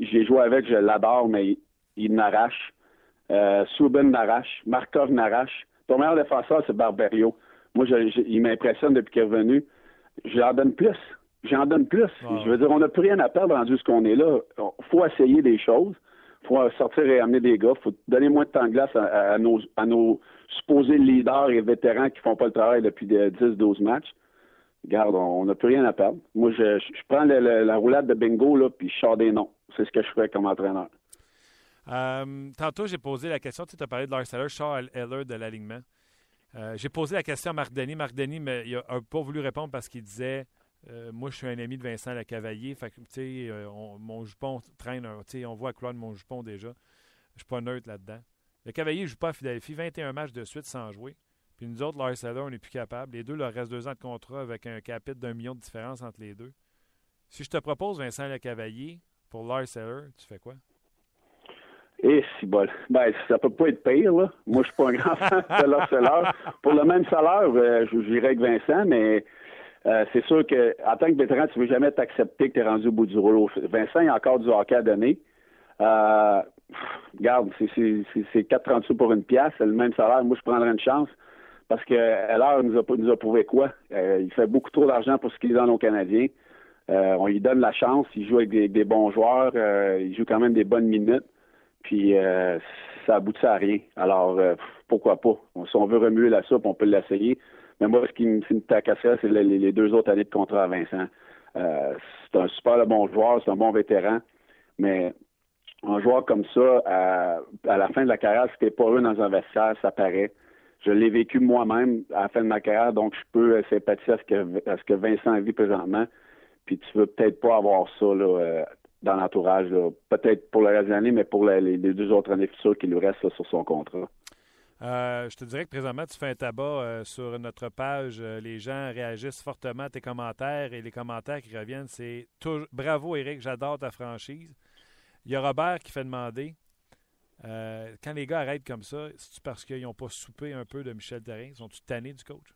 j'ai joué avec, je l'adore, mais il, n'arrache. Euh, Subin n'arrache. Markov n'arrache. Ton meilleur défenseur, c'est Barberio. Moi, il m'impressionne depuis qu'il est revenu. J'en donne plus. J'en donne plus. Je veux dire, on n'a plus rien à perdre rendu ce qu'on est là. Il faut essayer des choses faut sortir et amener des gars. faut donner moins de temps de glace à, nos, à nos supposés leaders et vétérans qui font pas le travail depuis 10-12 matchs. Regarde, on n'a plus rien à perdre. Moi, je, prends la roulade de bingo, là, puis je sors des noms. C'est ce que je ferais comme entraîneur. Euh, tantôt, j'ai posé la question, tu as parlé de Lars Eller, Charles Eller de l'alignement. Euh, j'ai posé la question à Marc Denis. Marc Denis n'a pas voulu répondre parce qu'il disait euh, Moi, je suis un ami de Vincent Lecavalier. Fait que, tu sais, mon jupon traîne, on voit Claude mon jupon déjà. Je suis pas neutre là-dedans. Le Cavalier ne joue pas à Philadelphie, 21 matchs de suite sans jouer. Puis nous autres, Lars Eller, on n'est plus capable. Les deux leur restent deux ans de contrat avec un capite d'un million de différence entre les deux. Si je te propose Vincent Lecavalier pour Lars Eller, tu fais quoi? Eh, si bol. Ben, ça peut pas être pire, là. Moi, je suis pas un grand *laughs* fan de Lars Pour le même salaire, euh, je j'irais avec Vincent, mais euh, c'est sûr que tant que vétéran, tu veux jamais t'accepter que tu es rendu au bout du rouleau. Vincent, il a encore du hockey à donner. Euh, regarde, c'est 4,30 sous pour une pièce, c'est le même salaire. Moi, je prendrais une chance parce que l'heure nous a, nous a prouvé quoi? il fait beaucoup trop d'argent pour ce qu'il donne aux Canadiens. on lui donne la chance, il joue avec des bons joueurs, il joue quand même des bonnes minutes. Puis euh, ça aboutit à rien. Alors euh, pourquoi pas? Si on veut remuer la soupe, on peut l'essayer. Mais moi, ce qui me, tacasserait, c'est les, deux autres années de contrat à Vincent. Euh, c'est un super bon joueur, c'est un bon vétéran, mais un joueur comme ça, à, la fin de la carrière, si t'es pas heureux dans un vestiaire, ça paraît. Je l'ai vécu moi-même à la fin de ma carrière, donc je peux sympathiser à ce que, à ce que Vincent vit présentement. Puis tu veux peut-être pas avoir ça là, dans l'entourage, peut-être pour le reste de l'année, mais pour les, deux autres années futures qui lui restent sur son contrat. Euh, je te dirais que présentement, tu fais un tabac euh, sur notre page. Euh, les gens réagissent fortement à tes commentaires et les commentaires qui reviennent, c'est Bravo, Eric, j'adore ta franchise. Il y a Robert qui fait demander quand les gars arrêtent comme ça, c'est parce qu'ils n'ont pas soupé un peu de Michel Therrien Sont-tu tannés du coach?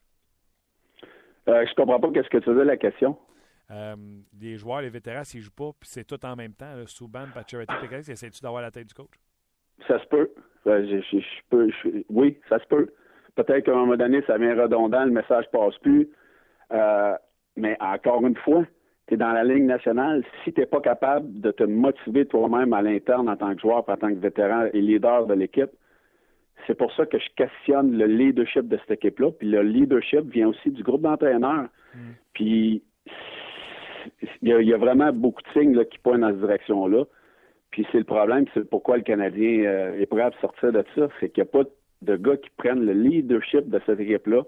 Je comprends pas qu'est-ce que tu veux la question. Euh, les joueurs, les vétérans, s'ils ne jouent pas, puis c'est tout en même temps, Souban, Pacioretty, Pécaris, essaies-tu d'avoir la tête du coach? Ça se peut. Euh, je, peux oui, ça se peut. Peut-être qu'à un moment donné, ça vient redondant, le message passe plus. Euh, mais encore une fois, tu es dans la ligne nationale. Si tu n'es pas capable de te motiver toi-même à l'interne en tant que joueur, en tant que vétéran et leader de l'équipe, c'est pour ça que je questionne le leadership de cette équipe-là. Puis le leadership vient aussi du groupe d'entraîneurs. Mm. Puis il y, a, vraiment beaucoup de signes qui pointent dans cette direction-là. Puis c'est le problème, c'est pourquoi le Canadien euh, est prêt à sortir de ça, c'est qu'il n'y a pas de gars qui prennent le leadership de cette équipe-là,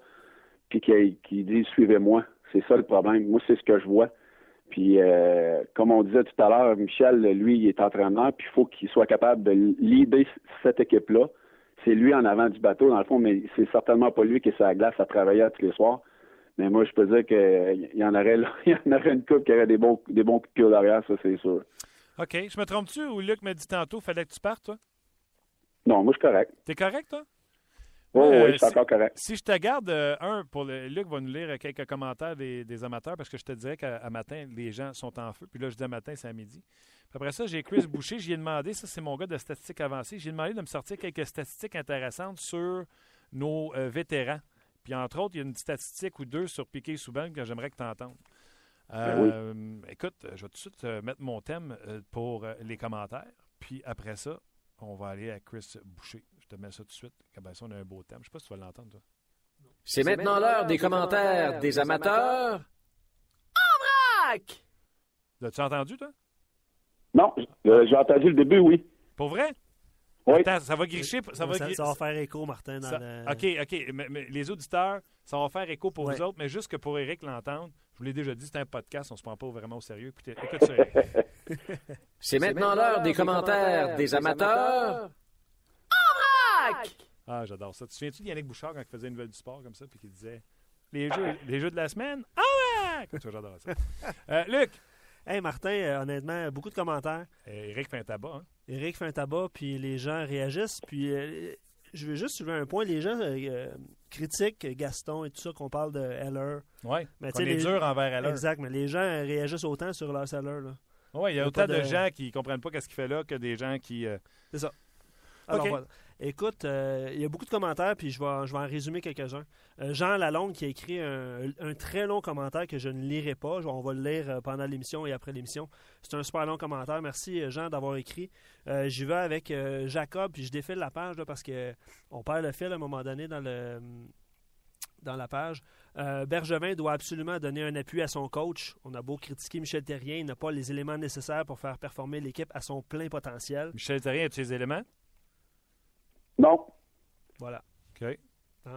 puis qui, disent suivez-moi. C'est ça le problème. Moi, c'est ce que je vois. Puis euh, comme on disait tout à l'heure, Michel, lui, il est entraîneur, puis il faut qu'il soit capable de leader cette équipe-là. C'est lui en avant du bateau, dans le fond, mais c'est certainement pas lui qui est sur la glace à travailler tous les soirs. Mais moi, je peux dire qu'il y en aurait il *laughs* y en aurait une coupe qui aurait des bons, des bons coups de derrière, ça, c'est sûr. OK. Je me trompe-tu ou Luc m'a dit tantôt fallait que tu partes, toi? Non, moi, je suis correct. T'es correct, toi? oui, oui, je suis encore correct. Si je te garde, euh, un, pour le, Luc va nous lire quelques commentaires des, amateurs parce que je te dirais qu'à matin, les gens sont en feu. Puis là, je dis à matin, c'est à midi. après ça, j'ai Chris Boucher. J'y ai demandé, ça, c'est mon gars de statistiques avancées. J'ai demandé de me sortir quelques statistiques intéressantes sur nos euh, vétérans. Puis entre autres, il y a une statistique ou deux sur Piqué Souban que j'aimerais que tu entendes. Ben euh, écoute, je vais tout de suite euh, mettre mon thème euh, pour les commentaires. Puis après ça, on va aller à Chris Boucher. Je te mets ça tout de suite. Ben, ça, on a un beau thème. Je ne sais pas si tu vas l'entendre, toi. C'est maintenant l'heure des commentaires des amateurs. En vrac! L'as-tu entendu, toi? Non, j'ai entendu le début, oui. Pour vrai? Oui. Attends, ça va gricher. Ça va, ça, va faire écho, Martin. Dans OK, OK. Mais, les auditeurs, ça va faire écho pour vous autres, mais juste que pour Eric l'entendre, je vous l'ai déjà dit, c'est un podcast, on se prend pas vraiment au sérieux. Écoutez, écoute ça, Eric. *laughs* c'est maintenant l'heure des commentaires des amateurs. En vrac! Ah, j'adore ça. Tu te souviens-tu d'Yannick Bouchard quand il faisait une nouvelle du sport comme ça, puis qu'il disait les jeux, les jeux de la semaine? En vrac! J'adore ça. Euh, Luc! Hey Martin, euh, honnêtement, beaucoup de commentaires. Eric fait un tabac, hein? Eric fait un tabac, puis les gens réagissent. Puis euh, je veux juste soulever un point. Les gens euh, critiquent Gaston et tout ça, qu'on parle de Heller. Oui, mais on est dur envers Heller. Exact, mais les gens réagissent autant sur leur Heller. Oui, il y a, autant de... gens qui ne comprennent pas ce qu'il fait là que des gens qui... C'est ça. Alors, voilà. Écoute, euh, il y a beaucoup de commentaires, puis je vais, je vais en résumer quelques-uns. Euh, Jean Lalonde qui a écrit un, très long commentaire que je ne lirai pas. On va le lire euh, pendant l'émission et après l'émission. C'est un super long commentaire. Merci, Jean, d'avoir écrit. J'y vais avec Jacob, puis je défile la page parce que on perd le fil à un moment donné dans le dans la page. Bergevin doit absolument donner un appui à son coach. On a beau critiquer Michel Terrien, il n'a pas les éléments nécessaires pour faire performer l'équipe à son plein potentiel. Michel Terrien, as-tu les éléments? Non. Voilà. OK.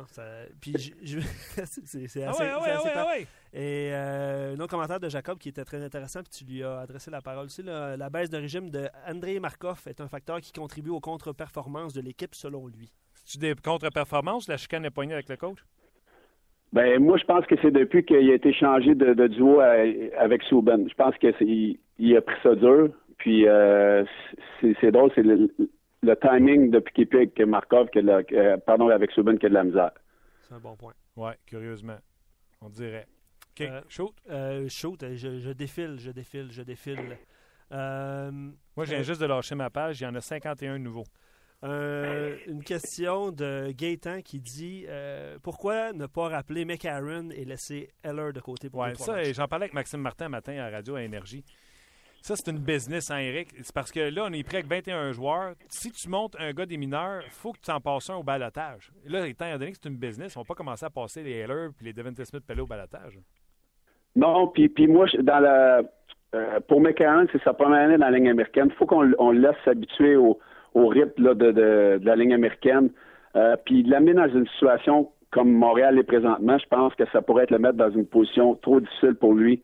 Ça- puis je- *laughs* c'est Ah assez, ouais, ah ouais, ah assez ouais, ah ouais. Et euh, un autre commentaire de Jacob qui était très intéressant, puis tu lui as adressé la parole aussi. là. la baisse de régime de Andrei Markov est un facteur qui contribue aux contre-performances de l'équipe, selon lui. Tu des contre-performances, la chicane est poignée avec le coach? Ben moi, je pense que c'est depuis qu'il a été changé de, de duo à- avec Souben. Je pense qu'il il a pris ça dur. Puis euh, c'est c'est drôle, c'est le, timing depuis qu'il est plus avec Markov, que la- que- pardon, avec Souben qui a de la misère. C'est un bon point. Oui, curieusement. On dirait. OK, Euh, shoot. Euh, shoot, euh, je, je défile, je défile, je défile. Euh, Moi, je viens euh, juste de lâcher ma page. Il y en a 51 nouveaux. Euh, une question de Gaétan qui dit euh, pourquoi ne pas rappeler McAaron et laisser Heller de côté pour Ouais, les trois ça, matchs? j'en parlais avec Maxime Martin matin à radio à Énergie. Ça, c'est une business, hein, Eric? C'est parce que là, on est prêt avec 21 joueurs. Si tu montes un gars des mineurs, il faut que tu en passes un au balotage. Là, étant donné que c'est une business, on va pas commencer à passer les Heller et les Devontae Smith Pellet au balotage. Non, puis, puis moi, dans la euh, pour McCarron, c'est sa première année dans la ligne américaine. Il faut qu'on on le laisse s'habituer au, rythme là, de la ligne américaine. Euh, puis l'amener dans une situation comme Montréal est présentement, je pense que ça pourrait être le mettre dans une position trop difficile pour lui.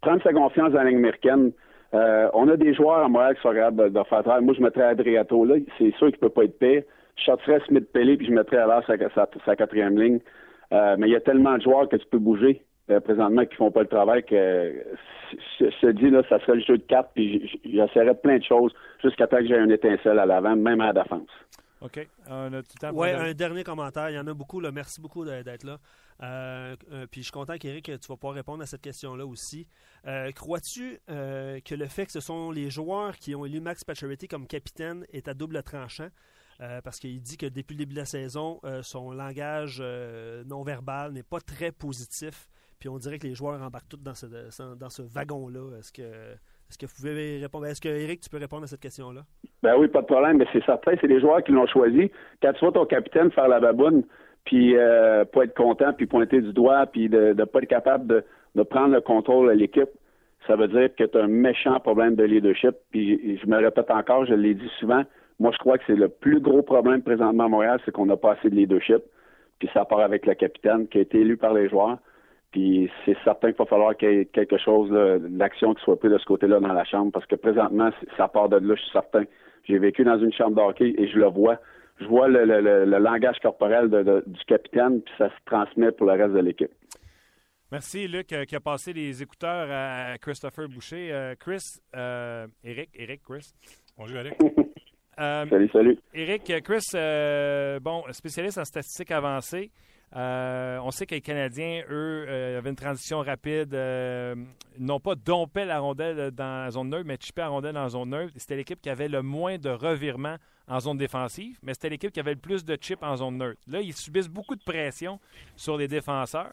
Prendre sa confiance dans la ligne américaine. Euh, on a des joueurs à Montréal qui sont capables de, faire travail. Moi, je mettrais Adriato là. C'est sûr qu'il peut pas être pire. Je sortirais Smith Pelé puis je mettrais à l'heure sa, quatrième ligne. Euh, mais il y a tellement de joueurs que tu peux bouger euh, présentement qui font pas le travail que je te dis là, ça serait le jeu de cartes puis j'essaierais plein de choses jusqu'à temps que j'ai une étincelle à l'avant, même à la défense. OK. On a tout le temps pour Ouais, un dernier commentaire. Il y en a beaucoup. Là. Merci beaucoup d'être là. Euh, euh, puis je suis content qu'Éric, tu vas pouvoir répondre à cette question-là aussi. Euh, Crois-tu que le fait que ce sont les joueurs qui ont élu Max Pacioretty comme capitaine est à double tranchant? Parce qu'il dit que depuis le début de la saison, son langage euh, non-verbal n'est pas très positif. Puis on dirait que les joueurs embarquent tous dans ce, dans ce wagon-là. Est-ce que, est-ce que vous pouvez répondre? Est-ce que Eric, tu peux répondre à cette question-là? Ben oui, pas de problème, mais c'est certain, c'est les joueurs qui l'ont choisi. Quand tu vois ton capitaine faire la baboune, puis euh, pas être content, puis pointer du doigt, puis de ne pas être capable de, de prendre le contrôle de l'équipe, ça veut dire que tu as un méchant problème de leadership. Puis je me répète encore, je l'ai dit souvent, moi je crois que c'est le plus gros problème présentement à Montréal, c'est qu'on n'a pas assez de leadership. Puis ça part avec le capitaine qui a été élu par les joueurs. Puis c'est certain qu'il va falloir qu'il y ait quelque chose, là, d'action qui soit prise de ce côté-là dans la chambre, parce que présentement, ça part de là, je suis certain. J'ai vécu dans une chambre d'hockey et je le vois. Je vois le, le- le- le langage corporel de- de- du capitaine, puis ça se transmet pour le reste de l'équipe. Merci, Luc, euh, qui a passé les écouteurs à Christopher Boucher. Euh, Chris, euh, Eric, Eric, Chris. Bonjour, Eric. *laughs* Euh, Salut, salut. Eric, Chris, euh, bon, spécialiste en statistiques avancées. Euh, on sait que les Canadiens, eux, euh, avaient une transition rapide. euh, n'ont pas dompé la rondelle dans la zone neutre, mais chippé la rondelle dans la zone neutre. C'était l'équipe qui avait le moins de revirements en zone défensive, mais c'était l'équipe qui avait le plus de chips en zone neutre. Là, ils subissent beaucoup de pression sur les défenseurs.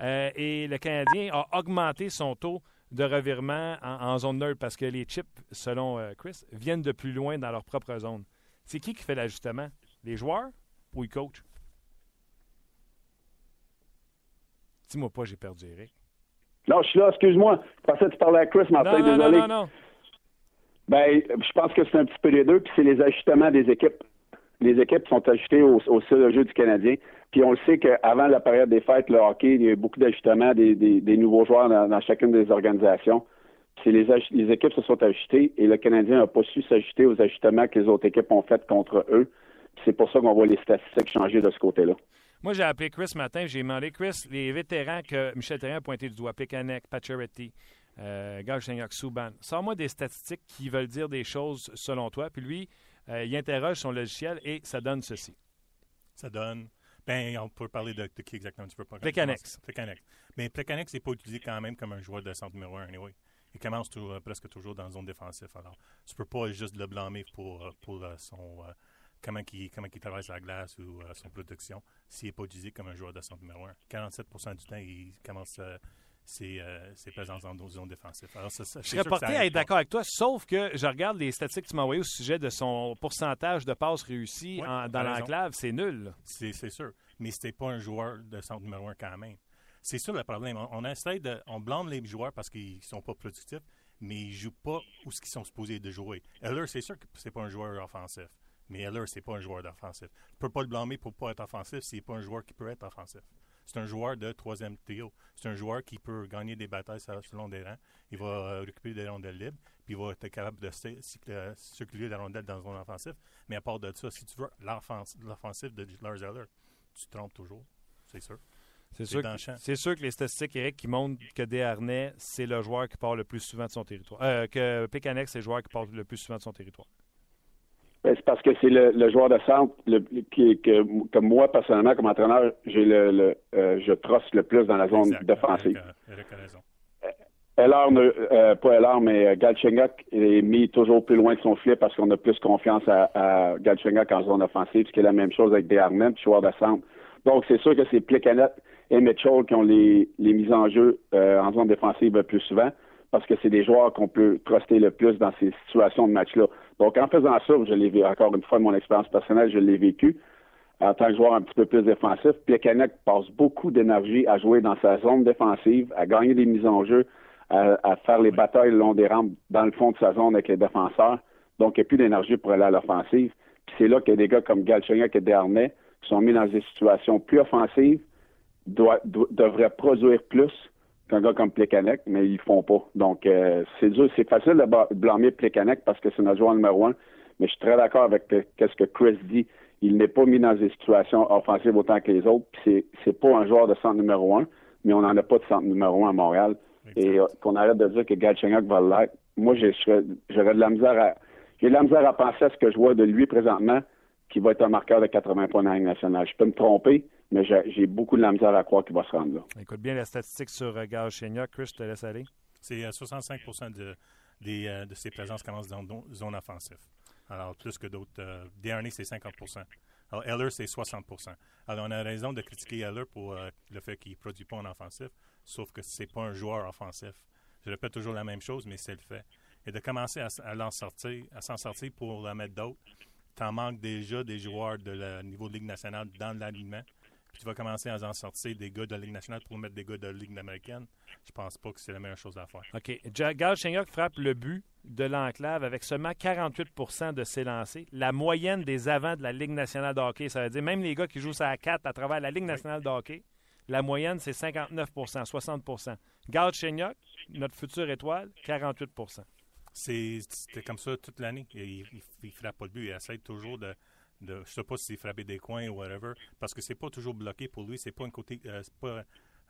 euh, et le Canadien a augmenté son taux de revirement en, en zone neutre parce que les chips, selon Chris, viennent de plus loin dans leur propre zone. C'est qui qui fait l'ajustement? Les joueurs ou le coach? Dis-moi pas, j'ai perdu Eric. Non, je suis là, excuse-moi. Je pensais que tu parlais à Chris, Martin, Non, non, non, désolé. non, non. Ben, je pense que c'est un petit peu les deux, puis c'est les ajustements des équipes. Les équipes sont ajustées au, au seul jeu du Canadien. Puis on le sait qu'avant la période des fêtes, le hockey, il y a eu beaucoup d'ajustements des, des- des nouveaux joueurs dans, dans chacune des organisations. Puis les, les équipes se sont ajustées et le Canadien n'a pas su s'ajuster aux ajustements que les autres équipes ont fait contre eux. Puis c'est pour ça qu'on voit les statistiques changer de ce côté-là. Moi, j'ai appelé Chris ce matin, j'ai demandé, Chris, les vétérans que Michel Terrien a pointé du doigt, Plekanec, Pacioretty, euh, Galchenyuk, Souban, sors-moi des statistiques qui veulent dire des choses selon toi. Puis lui, euh, il interroge son logiciel et ça donne ceci. Ça donne. Ben, on peut parler de, de qui exactement tu veux pas. Plekanec. Plekanec. Mais Plekanec, c'est pas utilisé quand même comme un joueur de centre numéro 1, anyway. Il commence tout- euh, presque toujours dans la zone défensive. Alors, tu peux pas juste le blâmer pour, euh, pour euh, son. Comment il, comment il travaille sur la glace ou euh, son production s'il n'est pas utilisé comme un joueur de centre numéro 1. 47% du temps, il commence euh, ses, euh, ses présences en zone défensive. Alors, ça, ça- Je serais sûr porté à être d'accord avec toi, sauf que je regarde les statistiques que tu m'as envoyées au sujet de son pourcentage de passes réussies Ouais, en- dans l'enclave, c'est nul. C'est sûr. mais c'était pas un joueur de centre numéro un quand même. C'est ça le problème. On, on essaie de, on blâme les joueurs parce qu'ils sont pas productifs, mais ils jouent pas où ce qu'ils sont supposés de jouer. Eller, c'est sûr que c'est pas un joueur offensif, mais Eller, c'est pas un joueur offensif. Tu peux pas le blâmer pour pas être offensif n'est pas un joueur qui peut être offensif. C'est un joueur de troisième trio. C'est un joueur qui peut gagner des batailles selon des rangs. Il va euh, récupérer des rondelles libres, puis il va être capable de euh, circuler la rondelle dans zone offensive. Mais à part de ça, si tu veux l'offensive de Lars Eller, tu te trompes toujours, c'est sûr. C'est sûr, que, sûr que les statistiques, Eric, qui montrent que Desharnais, c'est le joueur qui part le plus souvent de son territoire. Euh, que Pécanex, c'est le joueur qui part le plus souvent de son territoire. Ben, c'est parce que c'est le, joueur de centre qui, que, comme moi, personnellement, comme entraîneur, j'ai le, euh, je trosse le plus dans la zone défensive. Eric, a raison. Euh, euh, pas Eller, mais Galchenyuk est mis toujours plus loin de son filet parce qu'on a plus confiance à, à Galchenyuk en zone offensive, ce qui est la même chose avec Desharnais, joueur de centre. Donc, c'est sûr que c'est Plecanet et Mitchell qui ont les, les mises en jeu en zone défensive le plus souvent parce que c'est des joueurs qu'on peut truster le plus dans ces situations de match-là. Donc, en faisant ça, je l'ai vu encore une fois, mon expérience personnelle, je l'ai vécu en tant que joueur un petit peu plus défensif. Plekanec passe beaucoup d'énergie à jouer dans sa zone défensive, à gagner des mises en jeu, à, faire les batailles le long des rampes dans le fond de sa zone avec les défenseurs. Donc, il n'y a plus d'énergie pour aller à l'offensive. Puis c'est là a des gars comme Galchenyuk et qui sont mis dans des situations plus offensives, devraient produire plus un gars comme Plekanec, mais ils font pas. Donc, euh, c'est dur, c'est facile de blâmer Plekanec parce que c'est notre joueur numéro un, mais je suis très d'accord avec ce que Chris dit. Il n'est pas mis dans des situations offensives autant que les autres. Puis c'est, pas un joueur de centre numéro un, mais on n'en a pas de centre numéro un à Montréal. Et euh, qu'on arrête de dire que Galchenyuk va l'être. Moi, j'aurais de la misère à j'ai de la misère à penser à ce que je vois de lui présentement, qui va être un marqueur de 80 points dans la nationale. Je peux me tromper, mais j'ai beaucoup de la misère à croire qu'il va se rendre là. Écoute bien la statistique sur euh, Gage Chris, je te laisse aller. C'est 65 euh, de, euh, de ses présences commencent dans zone offensive. Alors, plus que d'autres. Euh, dernier, c'est 50% Alors, Eller, c'est 60% Alors, on a raison de critiquer Eller pour le fait qu'il ne produit pas en offensif, sauf que ce n'est pas un joueur offensif. Je répète toujours la même chose, mais c'est le fait. Et de commencer à, à sortir, à s'en sortir pour la mettre d'autres, tu en manques déjà des joueurs de niveau de Ligue nationale dans l'alignement puis tu vas commencer à en sortir des gars de la Ligue nationale pour mettre des gars de la Ligue américaine, je pense pas que c'est la meilleure chose à faire. OK. Gal Chenyok frappe le but de l'enclave avec seulement 48% de ses lancers. La moyenne des avants de la Ligue nationale de hockey, ça veut dire même les gars qui jouent ça à 4 à travers la Ligue nationale de hockey, la moyenne, c'est 59% 60% Gal Chenyok, notre future étoile, 48% C'était comme ça toute l'année. Il ne frappe pas le but. Il essaie toujours de de, je sais pas si c'est frapper des coins ou whatever, parce que c'est pas toujours bloqué pour lui. C'est pas un côté, euh, c'est pas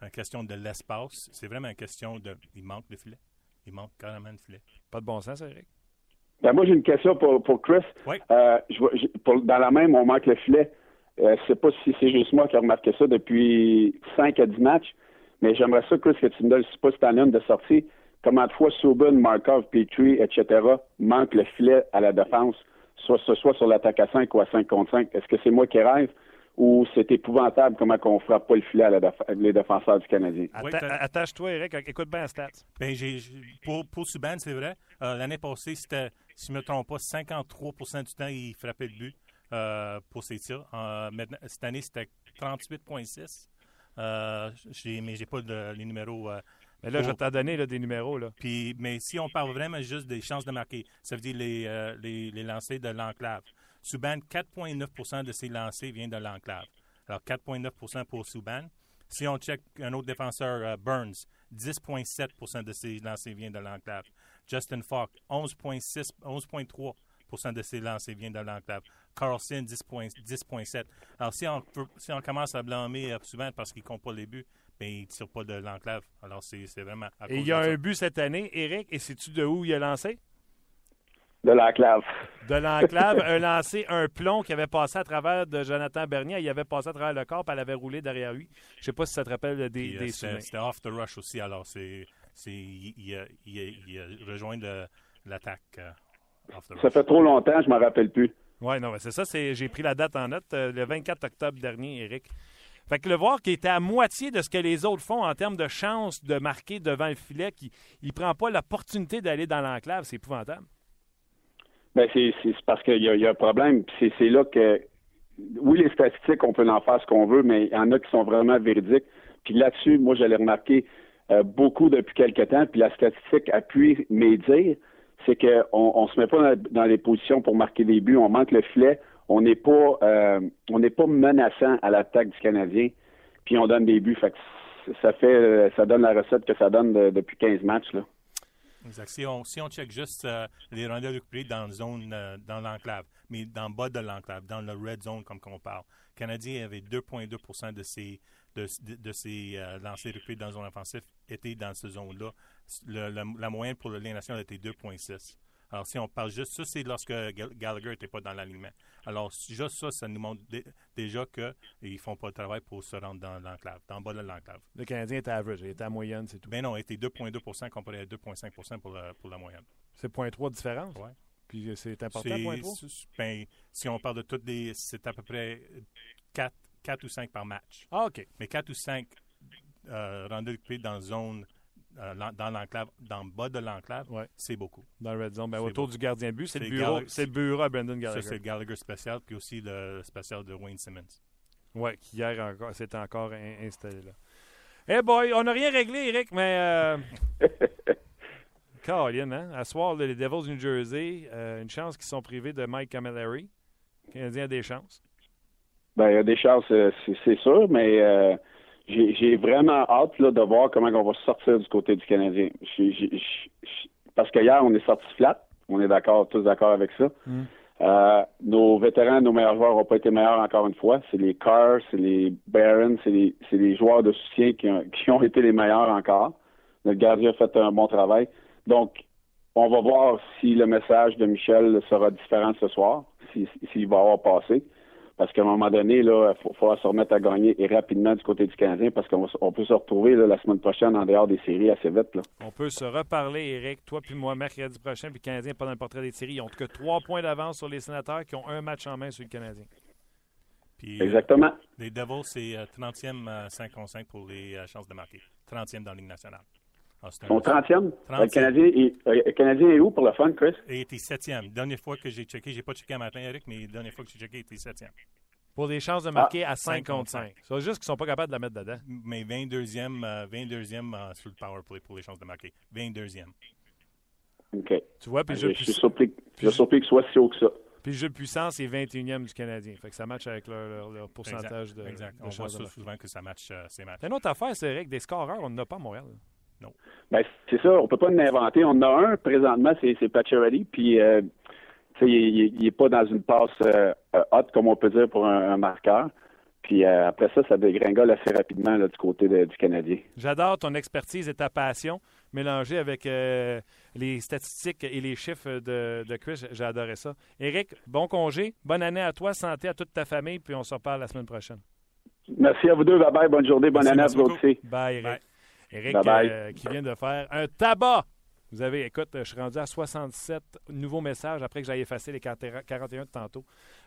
une question de l'espace. C'est vraiment une question de, il manque de filet. Il manque carrément de filet. Pas de bon sens, Eric. Ben moi, j'ai une question pour, pour Chris. Oui. Euh, je, dans la même, on manque le filet. Euh, je sais pas si c'est juste moi qui ai remarqué ça depuis 5 à 10 matchs, mais j'aimerais ça, Chris, que tu me donnes, je sais pas si as une de sortie, comment de fois Subban, Markov, Petrie, etc. manquent le filet à la défense soit ce soit sur l'attaque à 5 ou à 5 contre 5. Est-ce que c'est moi qui rêve ou c'est épouvantable comment on ne frappe pas le filet à les défenseurs du Canadien? Attache-toi, Eric. Écoute bien la stats. Ben, pour, pour Subban, c'est vrai. Euh, l'année passée, c'était, si je ne me trompe pas, 53% du temps, il frappait le but euh, pour ses tirs. Euh, cette année, c'était 38,6. mais je n'ai pas les numéros mais là, je vais t'en donner des numéros. Là. Puis, mais si on parle vraiment juste des chances de marquer, ça veut dire les, euh, les, les lancers de l'enclave. Subban, 4,9% de ses lancers viennent de l'enclave. Alors, 4,9% pour Subban. Si on check un autre défenseur, euh, Burns, 10,7% de ses lancers viennent de l'enclave. Justin Falk, 11,3% de ses lancers viennent de l'enclave. Carlson, 10,7 Alors, si on, si on commence à blâmer euh, Subban parce qu'il ne compte pas les buts, mais il ne tire pas de l'enclave. Alors, c'est vraiment à Et il y a un but cette année, Eric, et sais-tu de où il a lancé? De l'enclave. De l'enclave, un lancé, un plomb qui avait passé à travers de Jonathan Bernier. Il avait passé à travers le corps, puis elle avait roulé derrière lui. Je ne sais pas si ça te rappelle des, des C'était off the rush aussi, alors c'est, il, il, il, a rejoint l'attaque euh. Ça fait trop longtemps, je ne m'en rappelle plus. Oui, non, c'est ça. J'ai pris la date en note. Euh, le 24 octobre dernier, Eric. Fait que le voir qui était à moitié de ce que les autres font en termes de chance de marquer devant le filet, qui ne prend pas l'opportunité d'aller dans l'enclave, c'est épouvantable. Ben c'est parce qu'il y, a un problème. C'est là que oui, les statistiques, on peut en faire ce qu'on veut, mais il y en a qui sont vraiment véridiques. Puis là-dessus, moi, je l'ai remarqué euh, beaucoup depuis quelque temps, puis la statistique appuie mes dires, c'est qu'on ne se met pas dans, les positions pour marquer des buts, on manque le filet, on n'est pas euh, on n'est pas menaçant à l'attaque du Canadien, puis on donne des buts. Ça fait euh, ça donne la recette que ça donne depuis 15 matchs. Là. Exact. Si on, si on check juste euh, les rondelles récupérées dans la zone, euh, dans l'enclave, mais dans le bas de l'enclave, dans le red zone, comme on parle, le Canadien avait 2,2 de ses, de, de ses euh, lancers récupérés dans la zone offensive étaient dans cette zone-là. la, moyenne pour le Ligue nationale était 2,6. Alors, si on parle juste, ça, c'est lorsque Gallagher n'était pas dans l'alignement. Alors, juste ça, ça nous montre déjà qu'ils ne font pas le travail pour se rendre dans l'enclave, dans le bas de l'enclave. Le Canadien était average, il était à moyenne, c'est tout. Ben non, il était 2,2% comparé à 2,5 pour, pour la moyenne. C'est 0,3 de différence? Oui. Puis c'est important, 0,3? Ben, si on parle de toutes les. C'est à peu près 4, 4 ou 5 par match. Ah, OK. Mais 4 ou 5 euh, rendus dans la zone euh, dans l'enclave, dans le bas de l'enclave, c'est beaucoup. Dans le red zone. Ben, autour du gardien de but, c'est le, bureau, c'est le bureau à Brendan Gallagher. Ça, c'est le Gallagher spécial, puis aussi le spécial de Wayne Simmons. Oui, qui hier encore, s'est encore installé là. Eh hey boy, on n'a rien réglé, Eric, mais. Euh... *laughs* Caroline, hein? À soir, les Devils du New Jersey, euh, une chance qu'ils sont privés de Mike Camilleri. Le Canadien a des chances. Ben, il y a des chances, euh, c'est sûr, mais j'ai vraiment hâte là, de voir comment on va sortir du côté du Canadien. parce qu'hier, on est sorti flat. On est d'accord, tous d'accord avec ça. Mm. Euh, nos vétérans, nos meilleurs joueurs n'ont pas été meilleurs encore une fois. C'est les Cars, c'est les Barons, c'est les, les, joueurs de soutien qui ont, qui ont, été les meilleurs encore. Notre gardien a fait un bon travail. Donc, on va voir si le message de Michel sera différent ce soir, s'il va avoir passé. Parce qu'à un moment donné, il faut, se remettre à gagner et rapidement du côté du Canadien parce qu'on peut se retrouver la semaine prochaine en dehors des séries assez vite. On peut se reparler, Eric, toi puis moi, mercredi prochain, puis le Canadien pas dans le portrait des séries. Ils ont que trois points d'avance sur les sénateurs qui ont un match en main sur le Canadien. Puis, euh, Exactement. les Devils, c'est 30e euh, 5 contre 5 pour les euh, chances de marquer. 30e dans la Ligue nationale. Ah, Son 30e? Le, Canadien est, le Canadien est où pour le fun, Chris? Il était 7e. Dernière fois que j'ai checké, j'ai pas checké un matin, Eric, mais la dernière fois que j'ai checké, il était 7e. Pour des chances de marquer ah, à 5 contre 5. C'est juste qu'ils sont pas capables de la mettre dedans. Mais 22e, 22e euh, sur le power play pour les chances de marquer. 22e. OK. Tu vois, puis je, je, suis surpris, je suis surpris que ce soit si haut que ça. Puis le jeu de puissance est 21e du Canadien. Fait que ça match avec leur, leur, pourcentage de. Exact. on voit souvent que ça match euh, ces matchs. Une autre affaire, c'est vrai que des scoreurs, on n'en a pas à Montréal. Non. Ben, c'est ça, on peut pas l'inventer. On en a un présentement, c'est Pacioretty, puis euh, il n'est pas dans une passe euh, haute, comme on peut dire, pour un, marqueur. Puis euh, après ça, ça dégringole assez rapidement là, du côté du Canadien. J'adore ton expertise et ta passion mélangée avec euh, les statistiques et les chiffres de, de Chris. J'adorais ça. Eric, bon congé, bonne année à toi, santé à toute ta famille, puis on se reparle la semaine prochaine. Merci à vous deux. Bye bye. Bonne journée. Bonne année à vous aussi. Bye, Eric. Eric, euh, qui vient de faire un tabac. Vous avez, écoute, je suis rendu à 67 nouveaux messages après que j'aille effacer les 41 de tantôt.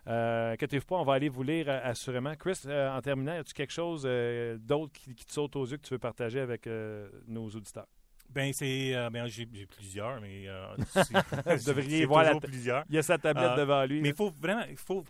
Euh, inquiétez-vous pas, on va aller vous lire euh, assurément. Chris, euh, en terminant, as-tu quelque chose d'autre qui, te saute aux yeux que tu veux partager avec nos auditeurs? Ben c'est ben, j'ai, plusieurs mais *laughs* vous devriez voir la plusieurs. Il y a sa tablette devant lui. Mais il faut vraiment il faut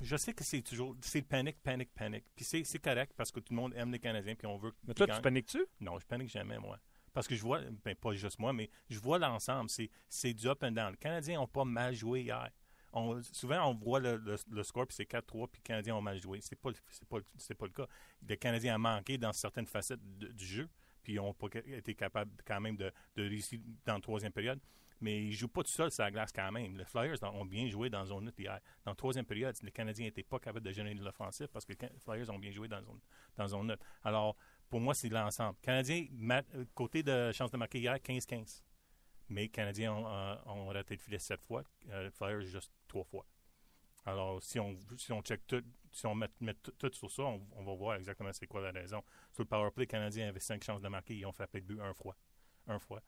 je sais que c'est toujours c'est panique, panique, panique. Puis c'est, correct parce que tout le monde aime les Canadiens puis on veut. Mais toi, tu paniques-tu? Non, je panique jamais moi. Parce que je vois, ben pas juste moi, mais je vois l'ensemble. C'est, c'est du up and down. Les Canadiens n'ont pas mal joué hier. On, souvent, on voit le, le, score, puis c'est 4-3, puis les Canadiens ont mal joué. C'est pas, c'est pas, c'est pas le cas. Le Canadien a manqué dans certaines facettes du jeu, puis ils n'ont pas été capables quand même de, de réussir dans la troisième période mais ils ne jouent pas tout seul sur la glace quand même. Les Flyers ont bien joué dans zone neutre hier. Dans la troisième période, les Canadiens n'étaient pas capables de générer de l'offensive parce que les Flyers ont bien joué dans zone, dans zone neutre. Alors, pour moi, c'est l'ensemble. Canadiens, côté de chance de marquer hier, 15-15. Mais les Canadiens ont, raté le filet sept fois, euh, Flyers juste trois fois. Alors, si on, si on check tout, si on met, tout, sur ça, on, va voir exactement c'est quoi la raison. Sur le power play, les Canadiens avaient cinq chances de marquer, ils ont frappé le but un fois. Un fois.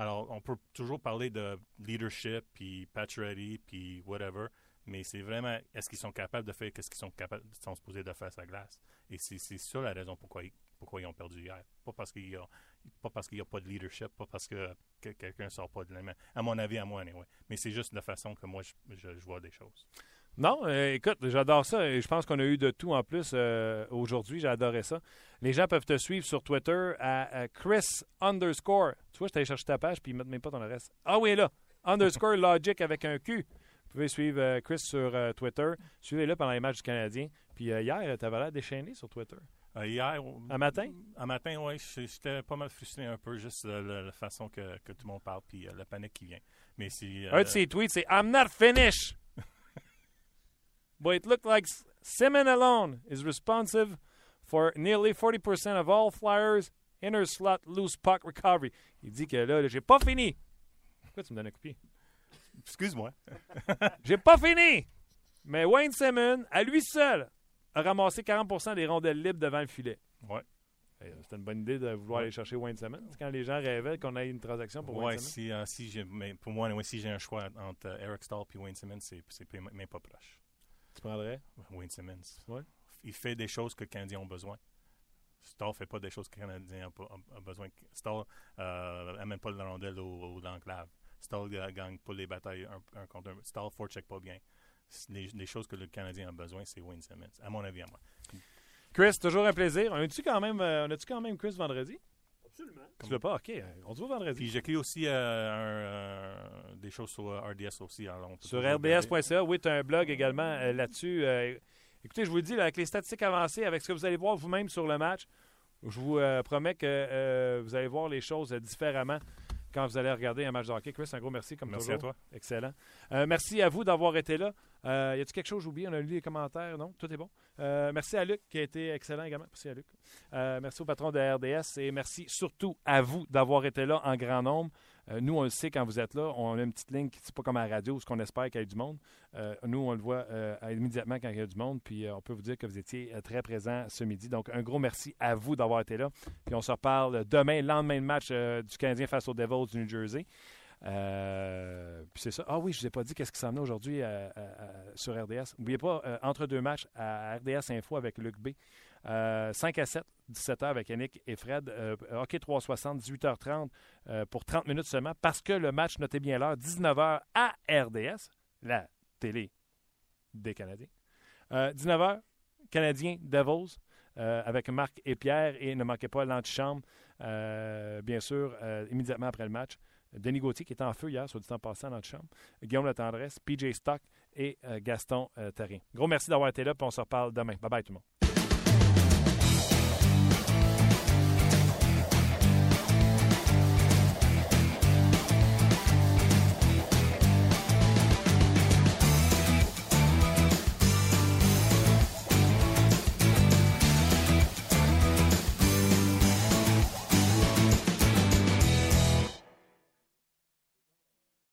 Alors, on peut toujours parler de leadership, puis patch ready, puis whatever, mais c'est vraiment, est-ce qu'ils sont capables de faire ce qu'ils sont capables, sont supposés de faire sa glace? Et c'est ça la raison pourquoi ils, pourquoi ils ont perdu hier. Pas parce qu'il n'y a, pas de leadership, pas parce que, quelqu'un ne sort pas de la main. À mon avis, à moi, anyway. Mais c'est juste la façon que moi, je, je, vois des choses. Non, euh, écoute, j'adore ça. Et je pense qu'on a eu de tout en plus euh, aujourd'hui. J'ai adoré ça. Les gens peuvent te suivre sur Twitter à, à Chris underscore. Tu vois, je t'allais chercher ta page puis ils mettent même pas ton adresse. Ah oui, là. Underscore *laughs* Logic avec un Q. Vous pouvez suivre euh, Chris sur Twitter. Suivez-le pendant les matchs du Canadien. Puis hier, tu avais l'air déchaîné sur Twitter. Hier. Un matin? Un matin, oui. J'étais pas mal frustré un peu, juste la, la façon que, que tout le monde parle, puis la panique qui vient. Mais c'est. Un de ses tweets, c'est I'm not finished. But it looked like Simon alone is responsive for nearly 40% of all Flyers inner slot loose puck recovery. Il dit que là, j'ai pas fini. Pourquoi tu me donnes un coup de pied? Excuse-moi. *laughs* J'ai pas fini! Mais Wayne Simon, à lui seul, a ramassé 40% des rondelles libres devant le filet. Ouais. Eh, C'était une bonne idée de vouloir Ouais. aller chercher Wayne Simon. C'est quand les gens rêvaient qu'on ait une transaction pour Ouais, Wayne Simon. si, euh, si mais pour moi, si j'ai un choix entre euh, Eric Stahl et Wayne Simmons, c'est, même pas proche. Tu prendrais? Wayne Simmons. Ouais. Il fait des choses que les Canadiens ont besoin. Stahl fait pas des choses que les Canadiens ont, besoin. Stahl euh, amène pas le rondelle au, au l'enclave. Euh, gagne pas les batailles un, un contre un. Stahl forecheck pas bien. Les, les choses que le Canadien a besoin, c'est Wayne Simmons, à mon avis à moi. Chris, toujours un plaisir. On a-tu quand même, euh, on a-tu quand même Chris vendredi? Absolument. Tu l'as pas? OK. On se voit vendredi. Puis j'écris aussi euh, un, euh, des choses sur euh, RDS aussi. alors Sur rbs.ca, oui, tu as un blog également euh, là-dessus. Euh, écoutez, je vous le dis, là, avec les statistiques avancées, avec ce que vous allez voir vous-même sur le match, je vous euh, promets que euh, vous allez voir les choses euh, différemment quand vous allez regarder un match de hockey. Chris, un gros merci comme Merci toujours. à toi. Excellent. Euh, merci à vous d'avoir été là. Euh, y a-t-il quelque chose que j'ai oublié? On a lu les commentaires. Non? Tout est bon. Euh, merci à Luc qui a été excellent également. Merci à Luc. Merci au patron de RDS et merci surtout à vous d'avoir été là en grand nombre. Euh, nous, on le sait quand vous êtes là. On a une petite ligne qui n'est pas comme à la radio, ce qu'on espère qu'il y ait du monde. Euh, nous, on le voit euh, immédiatement quand il y a du monde. Puis on peut vous dire que vous étiez très présent ce midi. Donc, un gros merci à vous d'avoir été là. Puis on se reparle demain, lendemain de match du Canadien face aux Devils du New Jersey. Puis c'est ça. Ah oui, je ne vous ai pas dit qu'est-ce qui s'en venait aujourd'hui sur RDS. N'oubliez pas, entre deux matchs à RDS Info avec Luc B. Euh, 5 à 7, 17h avec Yannick et Fred. Euh, hockey 360, 18h30 euh, pour 30 minutes seulement parce que le match, notez bien l'heure, 19h à RDS, la télé des Canadiens. Euh, 19h, Canadiens Devils euh, avec Marc et Pierre et ne manquez pas l'antichambre, euh, bien sûr, euh, immédiatement après le match. Denis Gauthier qui était en feu hier, soit dit en passant dans l'antichambre. Guillaume Le Tendresse, PJ Stock et euh, Gaston euh, Terrien. Gros merci d'avoir été là, puis on se reparle demain. Bye bye tout le monde.